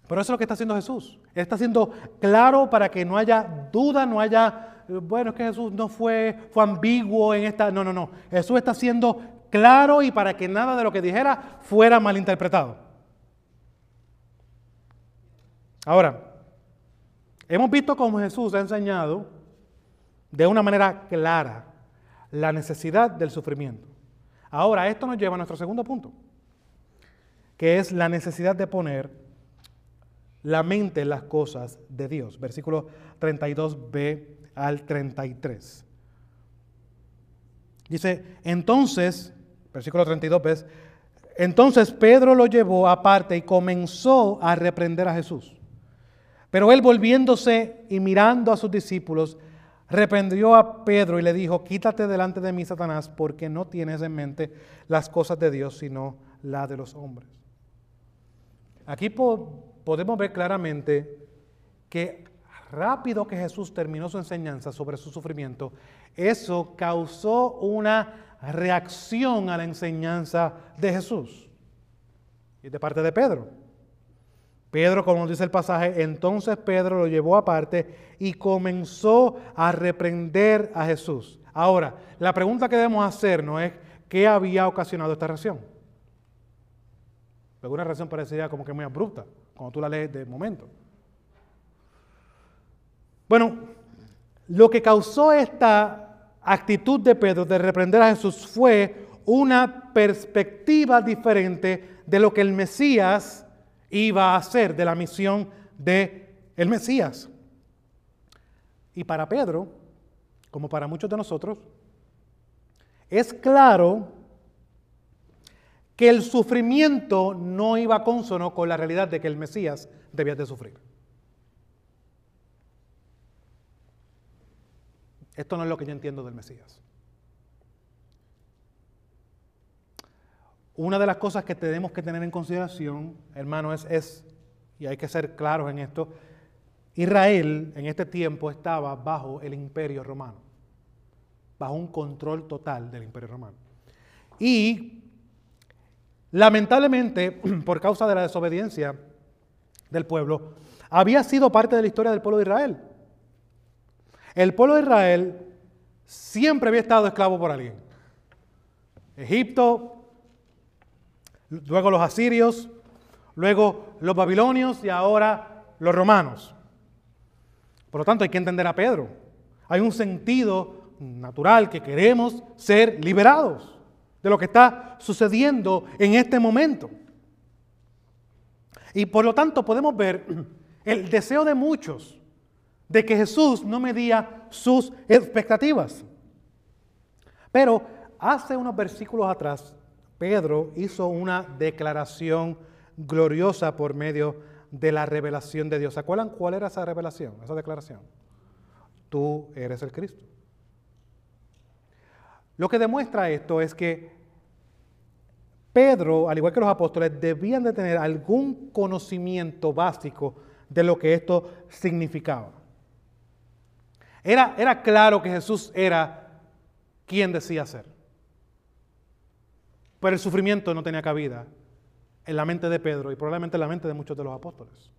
pero eso es lo que está haciendo Jesús. Está siendo claro para que no haya duda, no haya, bueno, es que Jesús no fue, fue ambiguo en esta. No, no, no. Jesús está siendo claro y para que nada de lo que dijera fuera malinterpretado. Ahora, Hemos visto cómo Jesús ha enseñado de una manera clara la necesidad del sufrimiento. Ahora, esto nos lleva a nuestro segundo punto, que es la necesidad de poner la mente en las cosas de Dios. Versículo 32b al 33. Dice, entonces, versículo 32b, entonces Pedro lo llevó aparte y comenzó a reprender a Jesús. Pero él volviéndose y mirando a sus discípulos, reprendió a Pedro y le dijo, quítate delante de mí, Satanás, porque no tienes en mente las cosas de Dios, sino las de los hombres. Aquí podemos ver claramente que rápido que Jesús terminó su enseñanza sobre su sufrimiento, eso causó una reacción a la enseñanza de Jesús y de parte de Pedro. Pedro, como dice el pasaje, entonces Pedro lo llevó aparte y comenzó a reprender a Jesús. Ahora, la pregunta que debemos hacernos es, ¿qué había ocasionado esta reacción? Alguna reacción parecería como que muy abrupta, cuando tú la lees de momento. Bueno, lo que causó esta actitud de Pedro de reprender a Jesús fue una perspectiva diferente de lo que el Mesías iba a ser de la misión de el Mesías. Y para Pedro, como para muchos de nosotros, es claro que el sufrimiento no iba consono con la realidad de que el Mesías debía de sufrir. Esto no es lo que yo entiendo del Mesías. Una de las cosas que tenemos que tener en consideración, hermano, es, es, y hay que ser claros en esto, Israel en este tiempo estaba bajo el imperio romano, bajo un control total del imperio romano. Y lamentablemente, por causa de la desobediencia del pueblo, había sido parte de la historia del pueblo de Israel. El pueblo de Israel siempre había estado esclavo por alguien. Egipto, luego los asirios, luego los babilonios y ahora los romanos. Por lo tanto, hay que entender a Pedro. Hay un sentido natural que queremos ser liberados de lo que está sucediendo en este momento. Y por lo tanto podemos ver el deseo de muchos de que Jesús no medía sus expectativas. Pero hace unos versículos atrás Pedro hizo una declaración gloriosa por medio de la revelación de Dios. ¿Se acuerdan cuál era esa revelación, esa declaración? Tú eres el Cristo. Lo que demuestra esto es que Pedro, al igual que los apóstoles, debían de tener algún conocimiento básico de lo que esto significaba. Era, era claro que Jesús era quien decía ser. Pero el sufrimiento no tenía cabida en la mente de Pedro y probablemente en la mente de muchos de los apóstoles.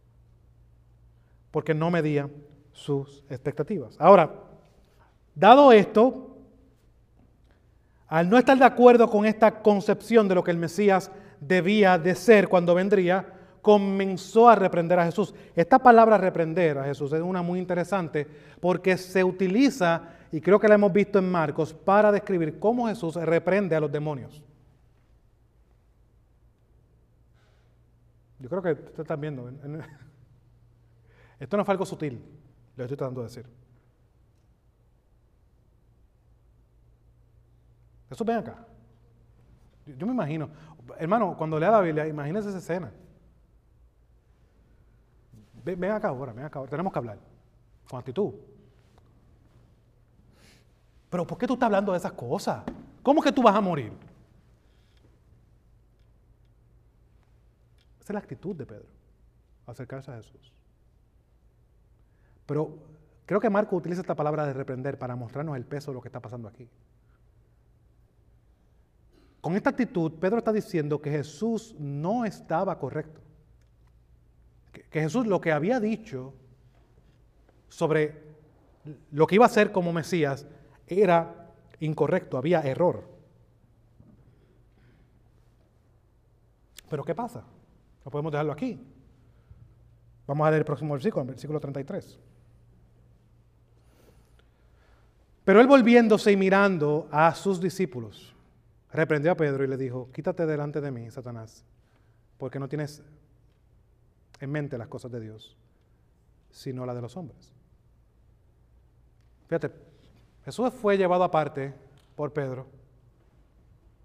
Porque no medía sus expectativas. Ahora, dado esto, al no estar de acuerdo con esta concepción de lo que el Mesías debía de ser cuando vendría, comenzó a reprender a Jesús. Esta palabra reprender a Jesús es una muy interesante porque se utiliza, y creo que la hemos visto en Marcos, para describir cómo Jesús reprende a los demonios. Yo creo que ustedes están viendo. Esto no fue algo sutil, lo estoy tratando de decir. Eso ven acá. Yo me imagino, hermano, cuando lea la Biblia, imagínese esa escena. Ven, ven acá ahora, ven acá ahora. Tenemos que hablar con actitud. Pero ¿por qué tú estás hablando de esas cosas? ¿Cómo que tú vas a morir? Esa es la actitud de Pedro, acercarse a Jesús. Pero creo que Marco utiliza esta palabra de reprender para mostrarnos el peso de lo que está pasando aquí. Con esta actitud, Pedro está diciendo que Jesús no estaba correcto. Que, Jesús lo que había dicho sobre lo que iba a ser como Mesías era incorrecto, había error. Pero ¿qué pasa? No podemos dejarlo aquí. Vamos a leer el próximo versículo, el versículo 33. Pero él volviéndose y mirando a sus discípulos, reprendió a Pedro y le dijo, quítate delante de mí, Satanás, porque no tienes en mente las cosas de Dios, sino las de los hombres. Fíjate, Jesús fue llevado aparte por Pedro.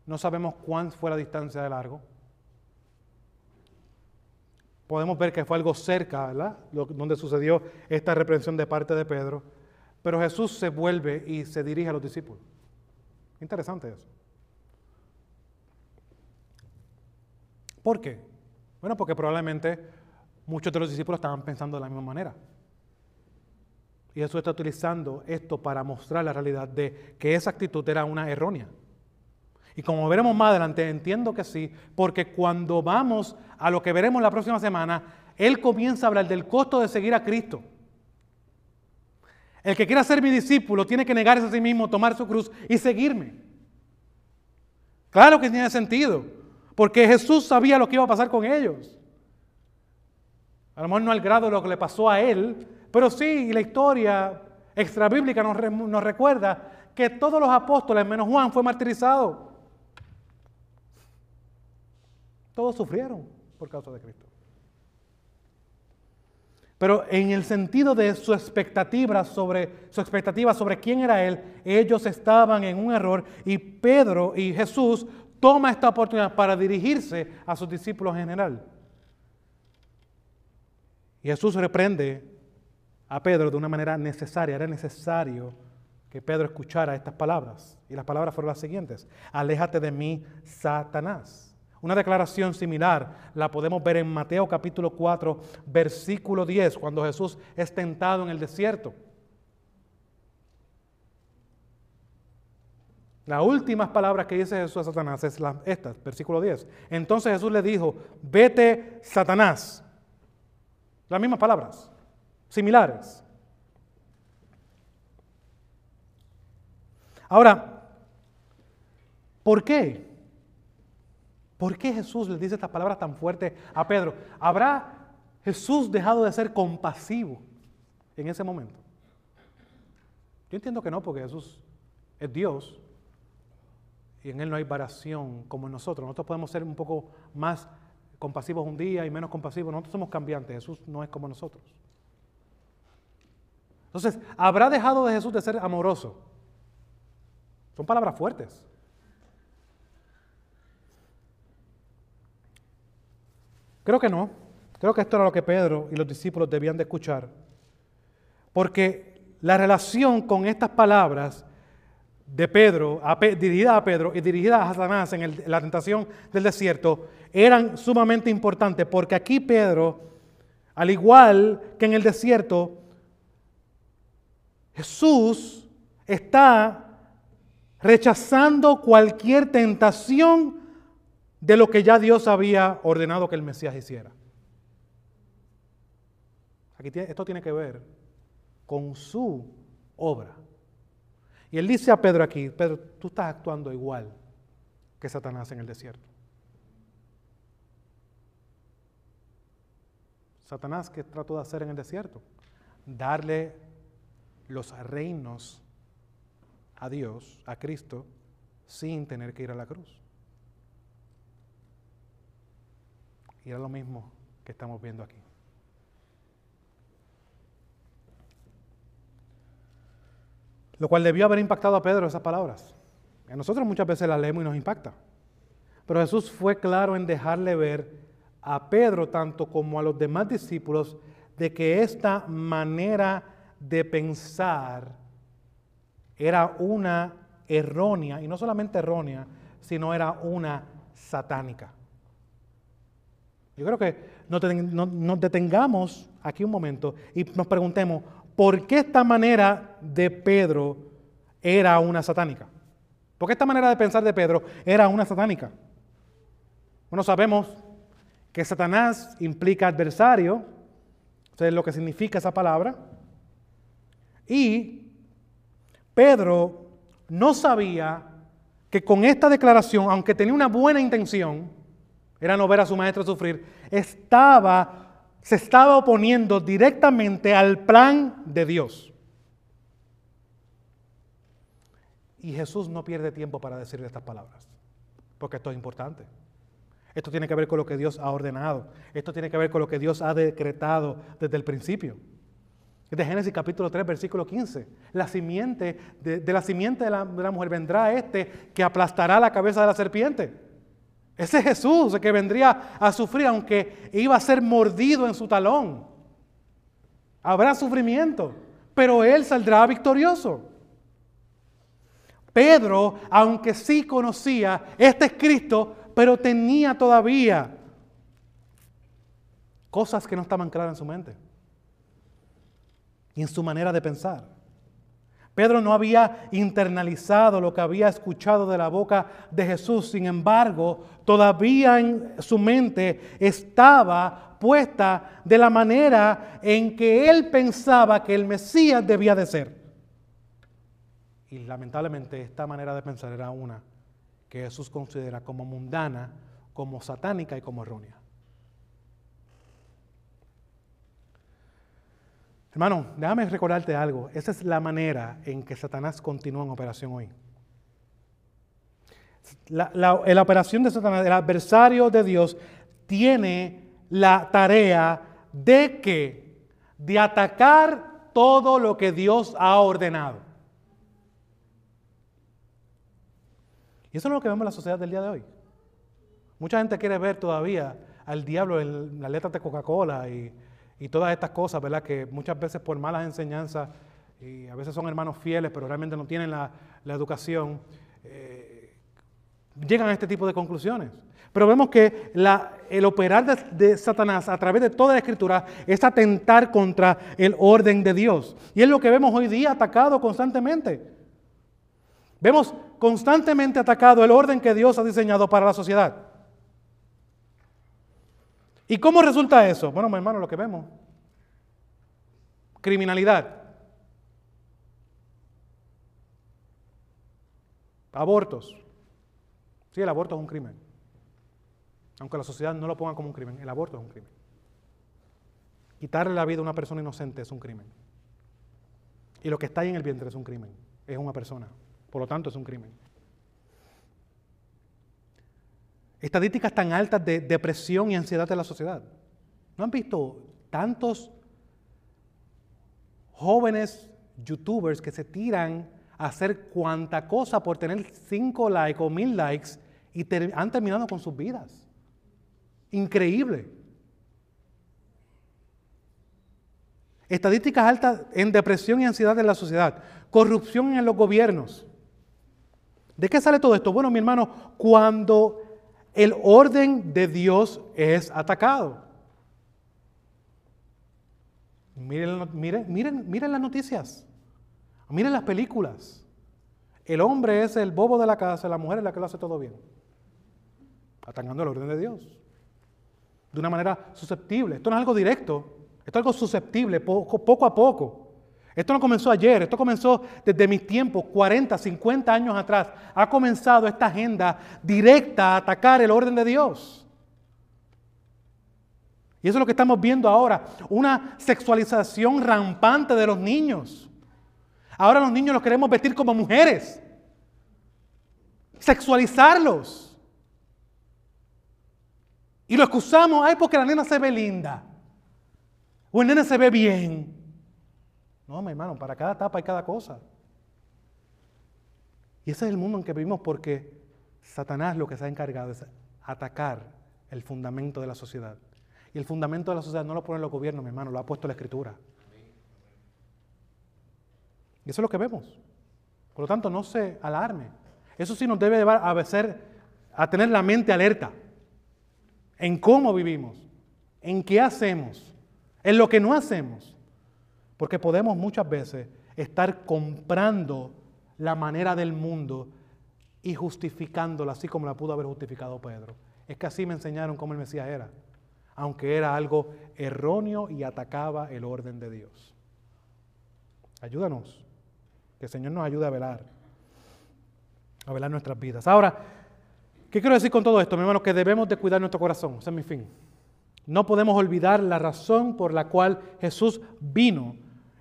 No sabemos cuán fue la distancia de largo podemos ver que fue algo cerca, ¿verdad? donde sucedió esta reprensión de parte de Pedro. Pero Jesús se vuelve y se dirige a los discípulos. Interesante eso. ¿Por qué? Bueno, porque probablemente muchos de los discípulos estaban pensando de la misma manera. Y Jesús está utilizando esto para mostrar la realidad de que esa actitud era una errónea. Y como veremos más adelante, entiendo que sí, porque cuando vamos a lo que veremos la próxima semana, Él comienza a hablar del costo de seguir a Cristo. El que quiera ser mi discípulo tiene que negarse a sí mismo, tomar su cruz y seguirme. Claro que tiene sentido, porque Jesús sabía lo que iba a pasar con ellos. A lo mejor no al grado de lo que le pasó a él, pero sí, la historia extrabíblica nos, nos recuerda que todos los apóstoles, menos Juan, fue martirizado. Todos sufrieron por causa de Cristo. Pero en el sentido de su expectativa sobre su sobre quién era él, ellos estaban en un error y Pedro y Jesús toma esta oportunidad para dirigirse a sus discípulos en general. Jesús reprende a Pedro de una manera necesaria, era necesario que Pedro escuchara estas palabras. Y las palabras fueron las siguientes. Aléjate de mí, Satanás. Una declaración similar la podemos ver en Mateo capítulo 4, versículo 10, cuando Jesús es tentado en el desierto. Las últimas palabras que dice Jesús a Satanás es la, estas, versículo 10. Entonces Jesús le dijo, vete Satanás. Las mismas palabras, similares. Ahora, ¿por qué? ¿Por qué Jesús le dice estas palabras tan fuertes a Pedro? ¿Habrá Jesús dejado de ser compasivo en ese momento? Yo entiendo que no, porque Jesús es Dios y en Él no hay variación como en nosotros. Nosotros podemos ser un poco más compasivos un día y menos compasivos. Nosotros somos cambiantes, Jesús no es como nosotros. Entonces, ¿habrá dejado de Jesús de ser amoroso? Son palabras fuertes. Creo que no. Creo que esto era lo que Pedro y los discípulos debían de escuchar. Porque la relación con estas palabras de Pedro, dirigida a Pedro y dirigida a Satanás en, la tentación del desierto, eran sumamente importantes porque aquí Pedro, al igual que en el desierto, Jesús está rechazando cualquier tentación de lo que ya Dios había ordenado que el Mesías hiciera. Aquí, esto tiene que ver con su obra. Y él dice a Pedro aquí, Pedro, tú estás actuando igual que Satanás en el desierto. Satanás, ¿qué trató de hacer en el desierto? Darle los reinos a Dios, a Cristo, sin tener que ir a la cruz. Y era lo mismo que estamos viendo aquí. Lo cual debió haber impactado a Pedro esas palabras. A nosotros muchas veces las leemos y nos impacta. Pero Jesús fue claro en dejarle ver a Pedro, tanto como a los demás discípulos, de que esta manera de pensar era una errónea, y no solamente errónea, sino era una satánica. Yo creo que nos detengamos aquí un momento y nos preguntemos, ¿por qué esta manera de Pedro era una satánica? ¿Por qué esta manera de pensar de Pedro era una satánica? Bueno, sabemos que Satanás implica adversario, eso es lo que significa esa palabra, y Pedro no sabía que con esta declaración, aunque tenía una buena intención, era no ver a su maestro sufrir, estaba se estaba oponiendo directamente al plan de Dios. Y Jesús no pierde tiempo para decirle estas palabras, porque esto es importante. Esto tiene que ver con lo que Dios ha ordenado. Esto tiene que ver con lo que Dios ha decretado desde el principio. De Génesis capítulo 3, versículo 15. La simiente, de, la simiente de la mujer vendrá este que aplastará la cabeza de la serpiente. Ese Jesús que vendría a sufrir, aunque iba a ser mordido en su talón. Habrá sufrimiento, pero él saldrá victorioso. Pedro, aunque sí conocía, este es Cristo, pero tenía todavía cosas que no estaban claras en su mente y en su manera de pensar. Pedro no había internalizado lo que había escuchado de la boca de Jesús, sin embargo, todavía en su mente estaba puesta de la manera en que él pensaba que el Mesías debía de ser. Y lamentablemente esta manera de pensar era una que Jesús considera como mundana, como satánica y como errónea. Hermano, déjame recordarte algo. Esa es la manera en que Satanás continúa en operación hoy. La, la, operación de Satanás, el adversario de Dios, tiene la tarea de que, de atacar todo lo que Dios ha ordenado. Y eso es lo que vemos en la sociedad del día de hoy. Mucha gente quiere ver todavía al diablo en las letras de Coca-Cola y y todas estas cosas, ¿verdad? Que muchas veces por malas enseñanzas y a veces son hermanos fieles, pero realmente no tienen la, educación, eh, llegan a este tipo de conclusiones. Pero vemos que el operar de, de, Satanás a través de toda la escritura es atentar contra el orden de Dios. Y es lo que vemos hoy día atacado constantemente. Vemos constantemente atacado el orden que Dios ha diseñado para la sociedad. ¿Y cómo resulta eso? Bueno, mi hermano, lo que vemos. Criminalidad. Abortos. Sí, el aborto es un crimen. Aunque la sociedad no lo ponga como un crimen, el aborto es un crimen. Quitarle la vida a una persona inocente es un crimen. Y lo que está ahí en el vientre es un crimen. Es una persona. Por lo tanto, es un crimen. Estadísticas tan altas de depresión y ansiedad de la sociedad. ¿No han visto tantos jóvenes youtubers que se tiran a hacer cuanta cosa por tener cinco likes o mil likes y han terminado con sus vidas? Increíble. Estadísticas altas en depresión y ansiedad de la sociedad. Corrupción en los gobiernos. ¿De qué sale todo esto? Bueno, mi hermano, cuando el orden de Dios es atacado. Miren, miren, miren, miren las noticias, miren las películas. El hombre es el bobo de la casa, la mujer es la que lo hace todo bien. Atacando el orden de Dios. De una manera susceptible. Esto no es algo directo, esto es algo susceptible, poco, poco a poco. Esto no comenzó ayer, esto comenzó desde mis tiempos, 40, 50 años atrás. Ha comenzado esta agenda directa a atacar el orden de Dios. Y eso es lo que estamos viendo ahora, una sexualización rampante de los niños. Ahora los niños los queremos vestir como mujeres. Sexualizarlos. Y lo excusamos, ay, porque la nena se ve linda. O el nene se ve bien. No, mi hermano, para cada etapa hay cada cosa. Y ese es el mundo en que vivimos porque Satanás lo que se ha encargado es atacar el fundamento de la sociedad. Y el fundamento de la sociedad no lo ponen los gobiernos, mi hermano, lo ha puesto la escritura. Y eso es lo que vemos. Por lo tanto, no se alarme. Eso sí nos debe llevar a, ser, a tener la mente alerta en cómo vivimos, en qué hacemos, en lo que no hacemos. Porque podemos muchas veces estar comprando la manera del mundo y justificándola así como la pudo haber justificado Pedro. Es que así me enseñaron cómo el Mesías era, aunque era algo erróneo y atacaba el orden de Dios. Ayúdanos, que el Señor nos ayude a velar, a velar nuestras vidas. Ahora, ¿qué quiero decir con todo esto, mi hermano? Que debemos de cuidar nuestro corazón, ese es mi fin. No podemos olvidar la razón por la cual Jesús vino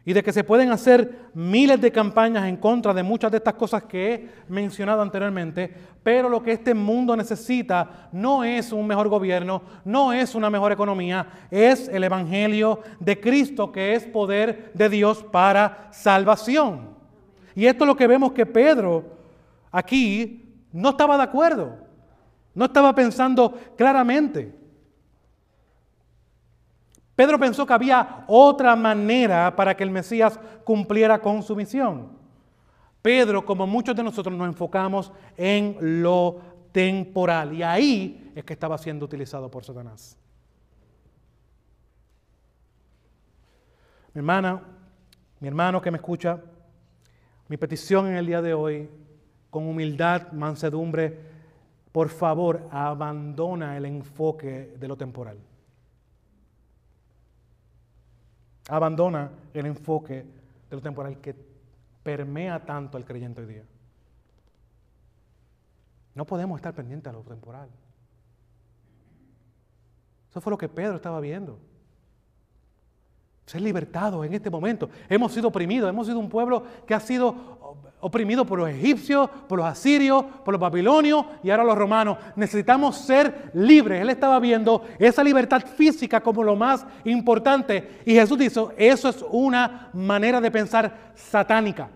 y de que se pueden hacer miles de campañas en contra de muchas de estas cosas que he mencionado anteriormente, pero lo que este mundo necesita no es un mejor gobierno, no es una mejor economía, es el Evangelio de Cristo que es poder de Dios para salvación. Y esto es lo que vemos que Pedro aquí no estaba de acuerdo, no estaba pensando claramente. Pedro pensó que había otra manera para que el Mesías cumpliera con su misión. Pedro, como muchos de nosotros, nos enfocamos en lo temporal y ahí es que estaba siendo utilizado por Satanás. Mi hermana, mi hermano que me escucha, mi petición en el día de hoy, con humildad, mansedumbre, por favor, abandona el enfoque de lo temporal. Abandona el enfoque de lo temporal que permea tanto al creyente hoy día. No podemos estar pendientes a lo temporal. Eso fue lo que Pedro estaba viendo. Ser libertado en este momento. Hemos sido oprimidos, hemos sido un pueblo que ha sido oprimido por los egipcios, por los asirios, por los babilonios y ahora los romanos. Necesitamos ser libres. Él estaba viendo esa libertad física como lo más importante. Y Jesús dijo, eso es una manera de pensar satánica.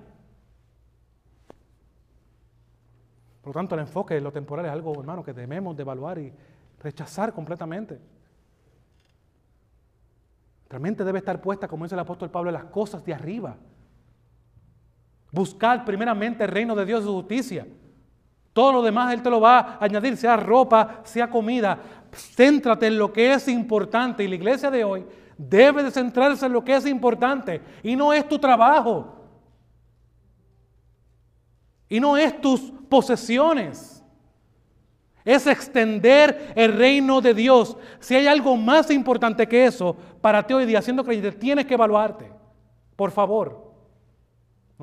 Por lo tanto, el enfoque en lo temporal es algo, hermano, que debemos de evaluar y rechazar completamente. Realmente debe estar puesta, como dice el apóstol Pablo, en las cosas de arriba Buscar primeramente el reino de Dios y su justicia. Todo lo demás Él te lo va a añadir, sea ropa, sea comida. Céntrate en lo que es importante. Y la iglesia de hoy debe de centrarse en lo que es importante. Y no es tu trabajo. Y no es tus posesiones. Es extender el reino de Dios. Si hay algo más importante que eso, para ti hoy día, siendo creyente, tienes que evaluarte. Por favor.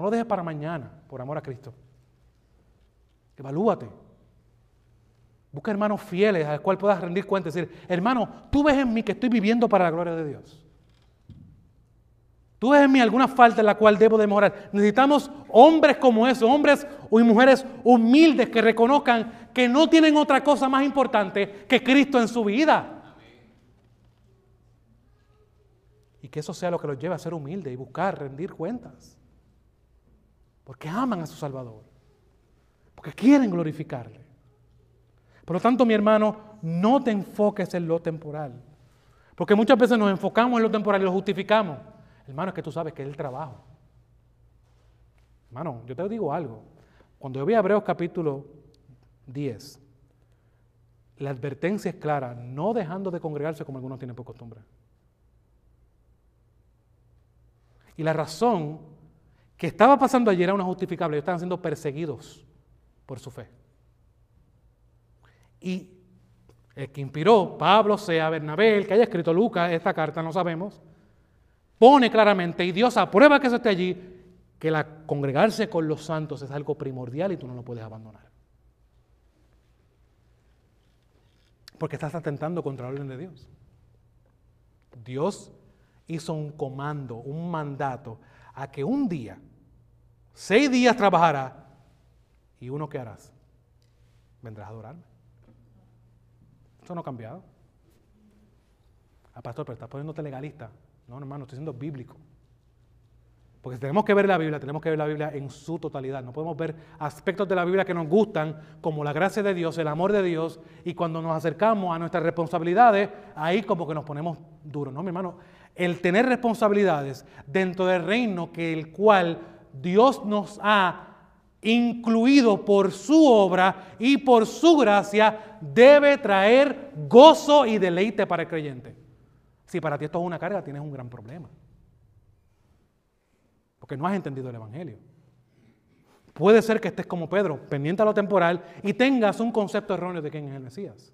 No lo dejes para mañana, por amor a Cristo. Evalúate. Busca hermanos fieles al cual puedas rendir cuenta y decir, hermano, tú ves en mí que estoy viviendo para la gloria de Dios. Tú ves en mí alguna falta en la cual debo de. Necesitamos hombres como esos, hombres y mujeres humildes que reconozcan que no tienen otra cosa más importante que Cristo en su vida. Y que eso sea lo que los lleve a ser humildes y buscar rendir cuentas. Porque aman a su Salvador. Porque quieren glorificarle. Por lo tanto, mi hermano, no te enfoques en lo temporal. Porque muchas veces nos enfocamos en lo temporal y lo justificamos. Hermano, es que tú sabes que es el trabajo. Hermano, yo te digo algo. Cuando yo vi Hebreos capítulo 10, la advertencia es clara, no dejando de congregarse como algunos tienen por costumbre. Y la razón que estaba pasando ayer era una justificable. Ellos estaban siendo perseguidos por su fe. Y el que inspiró, Pablo, sea Bernabé, el que haya escrito Lucas, esta carta, no sabemos, pone claramente, y Dios aprueba que eso esté allí, que la congregarse con los santos es algo primordial y tú no lo puedes abandonar. Porque estás atentando contra la orden de Dios. Dios hizo un comando, un mandato, a que un día, seis días trabajarás y uno que harás, vendrás a adorarme. Eso no ha cambiado. Ah, pastor, pero estás poniéndote legalista. No, hermano, estoy siendo bíblico. Porque si tenemos que ver la Biblia, tenemos que ver la Biblia en su totalidad. No podemos ver aspectos de la Biblia que nos gustan, como la gracia de Dios, el amor de Dios, y cuando nos acercamos a nuestras responsabilidades, ahí como que nos ponemos duros. No, mi hermano, el tener responsabilidades dentro del reino que el cual Dios nos ha incluido por su obra y por su gracia, debe traer gozo y deleite para el creyente. Si para ti esto es una carga, tienes un gran problema. Porque no has entendido el Evangelio. Puede ser que estés como Pedro, pendiente a lo temporal, y tengas un concepto erróneo de quién es el Mesías.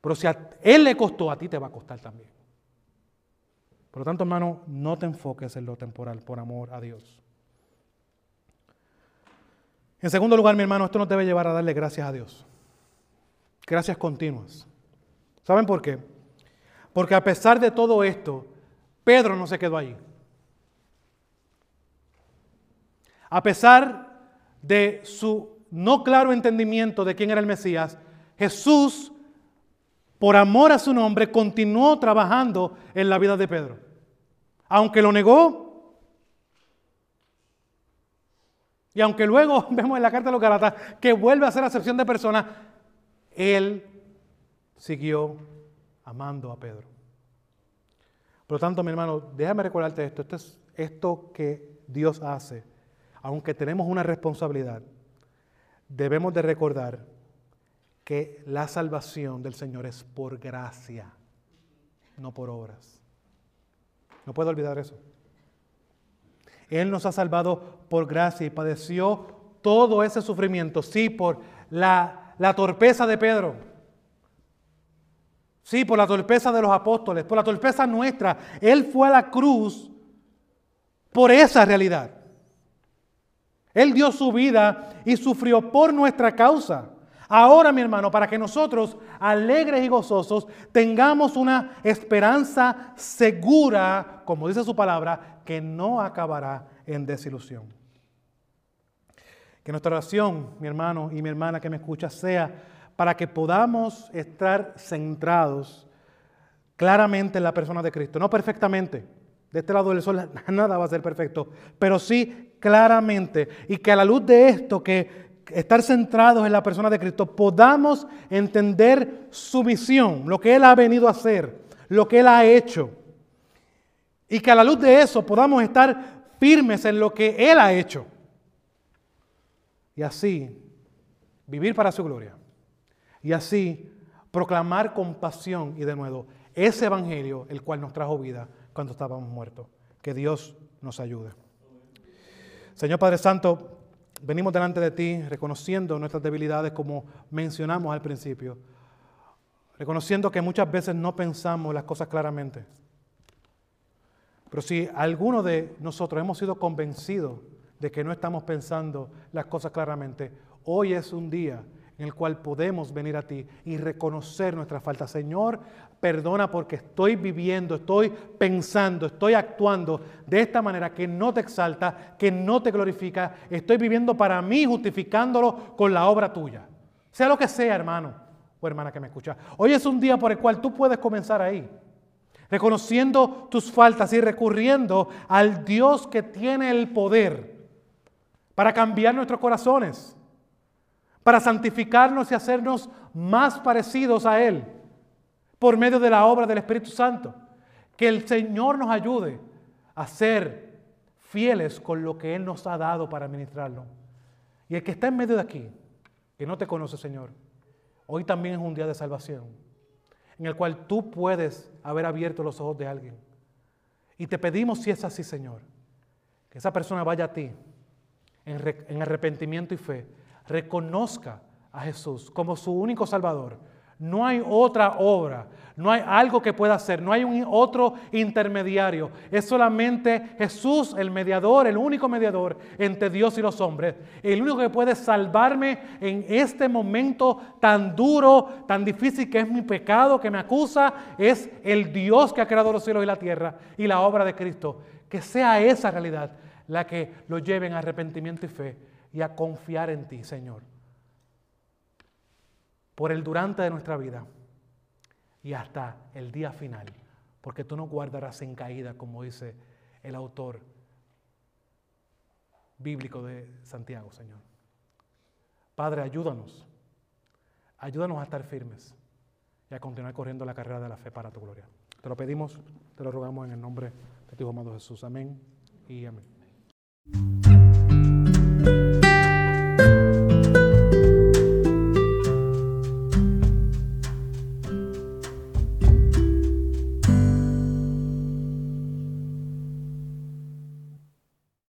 Pero si a él le costó, a ti te va a costar también. Por lo tanto, hermano, no te enfoques en lo temporal por amor a Dios. En segundo lugar, mi hermano, esto nos debe llevar a darle gracias a Dios. Gracias continuas. ¿Saben por qué? Porque a pesar de todo esto, Pedro no se quedó allí. A pesar de su no claro entendimiento de quién era el Mesías, Jesús, por amor a su nombre, continuó trabajando en la vida de Pedro. Aunque lo negó, y aunque luego vemos en la carta de los Galatas que vuelve a hacer acepción de personas, él siguió amando a Pedro. Por lo tanto, mi hermano, déjame recordarte esto. Esto es esto que Dios hace. Aunque tenemos una responsabilidad, debemos de recordar que la salvación del Señor es por gracia, no por obras. No puedo olvidar eso. Él nos ha salvado por gracia y padeció todo ese sufrimiento, sí, por la, la torpeza de Pedro Sí, por la torpeza de los apóstoles, por la torpeza nuestra. Él fue a la cruz por esa realidad. Él dio su vida y sufrió por nuestra causa. Ahora, mi hermano, para que nosotros, alegres y gozosos, tengamos una esperanza segura, como dice su palabra, que no acabará en desilusión. Que nuestra oración, mi hermano y mi hermana que me escucha, sea para que podamos estar centrados claramente en la persona de Cristo. No perfectamente. De este lado del sol nada va a ser perfecto, pero sí claramente. Y que a la luz de esto, que estar centrados en la persona de Cristo, podamos entender su misión, lo que Él ha venido a hacer, lo que Él ha hecho. Y que a la luz de eso podamos estar firmes en lo que Él ha hecho. Y así vivir para su gloria. Y así proclamar con pasión y de nuevo ese evangelio el cual nos trajo vida cuando estábamos muertos. Que Dios nos ayude. Señor Padre Santo, venimos delante de ti reconociendo nuestras debilidades como mencionamos al principio, reconociendo que muchas veces no pensamos las cosas claramente. Pero si alguno de nosotros hemos sido convencidos de que no estamos pensando las cosas claramente, hoy es un día en el cual podemos venir a ti y reconocer nuestra falta. Señor, perdona porque estoy viviendo, estoy pensando, estoy actuando de esta manera que no te exalta, que no te glorifica. Estoy viviendo para mí, justificándolo con la obra tuya. Sea lo que sea, hermano o hermana que me escucha. Hoy es un día por el cual tú puedes comenzar ahí, reconociendo tus faltas y recurriendo al Dios que tiene el poder para cambiar nuestros corazones para santificarnos y hacernos más parecidos a Él por medio de la obra del Espíritu Santo. Que el Señor nos ayude a ser fieles con lo que Él nos ha dado para administrarlo. Y el que está en medio de aquí, que no te conoce, Señor, hoy también es un día de salvación, en el cual tú puedes haber abierto los ojos de alguien. Y te pedimos, si es así, Señor, que esa persona vaya a ti en, arrepentimiento y fe reconozca a Jesús como su único Salvador. No hay otra obra, no hay algo que pueda hacer, no hay un otro intermediario. Es solamente Jesús el mediador, el único mediador entre Dios y los hombres. El único que puede salvarme en este momento tan duro, tan difícil que es mi pecado, que me acusa, es el Dios que ha creado los cielos y la tierra y la obra de Cristo. Que sea esa realidad la que lo lleve en arrepentimiento y fe y a confiar en ti, Señor, por el durante de nuestra vida y hasta el día final, porque tú nos guardarás en caída, como dice el autor bíblico de Santiago, Señor. Padre, ayúdanos, ayúdanos a estar firmes y a continuar corriendo la carrera de la fe para tu gloria. Te lo pedimos, te lo rogamos en el nombre de tu amado Jesús. Amén y amén.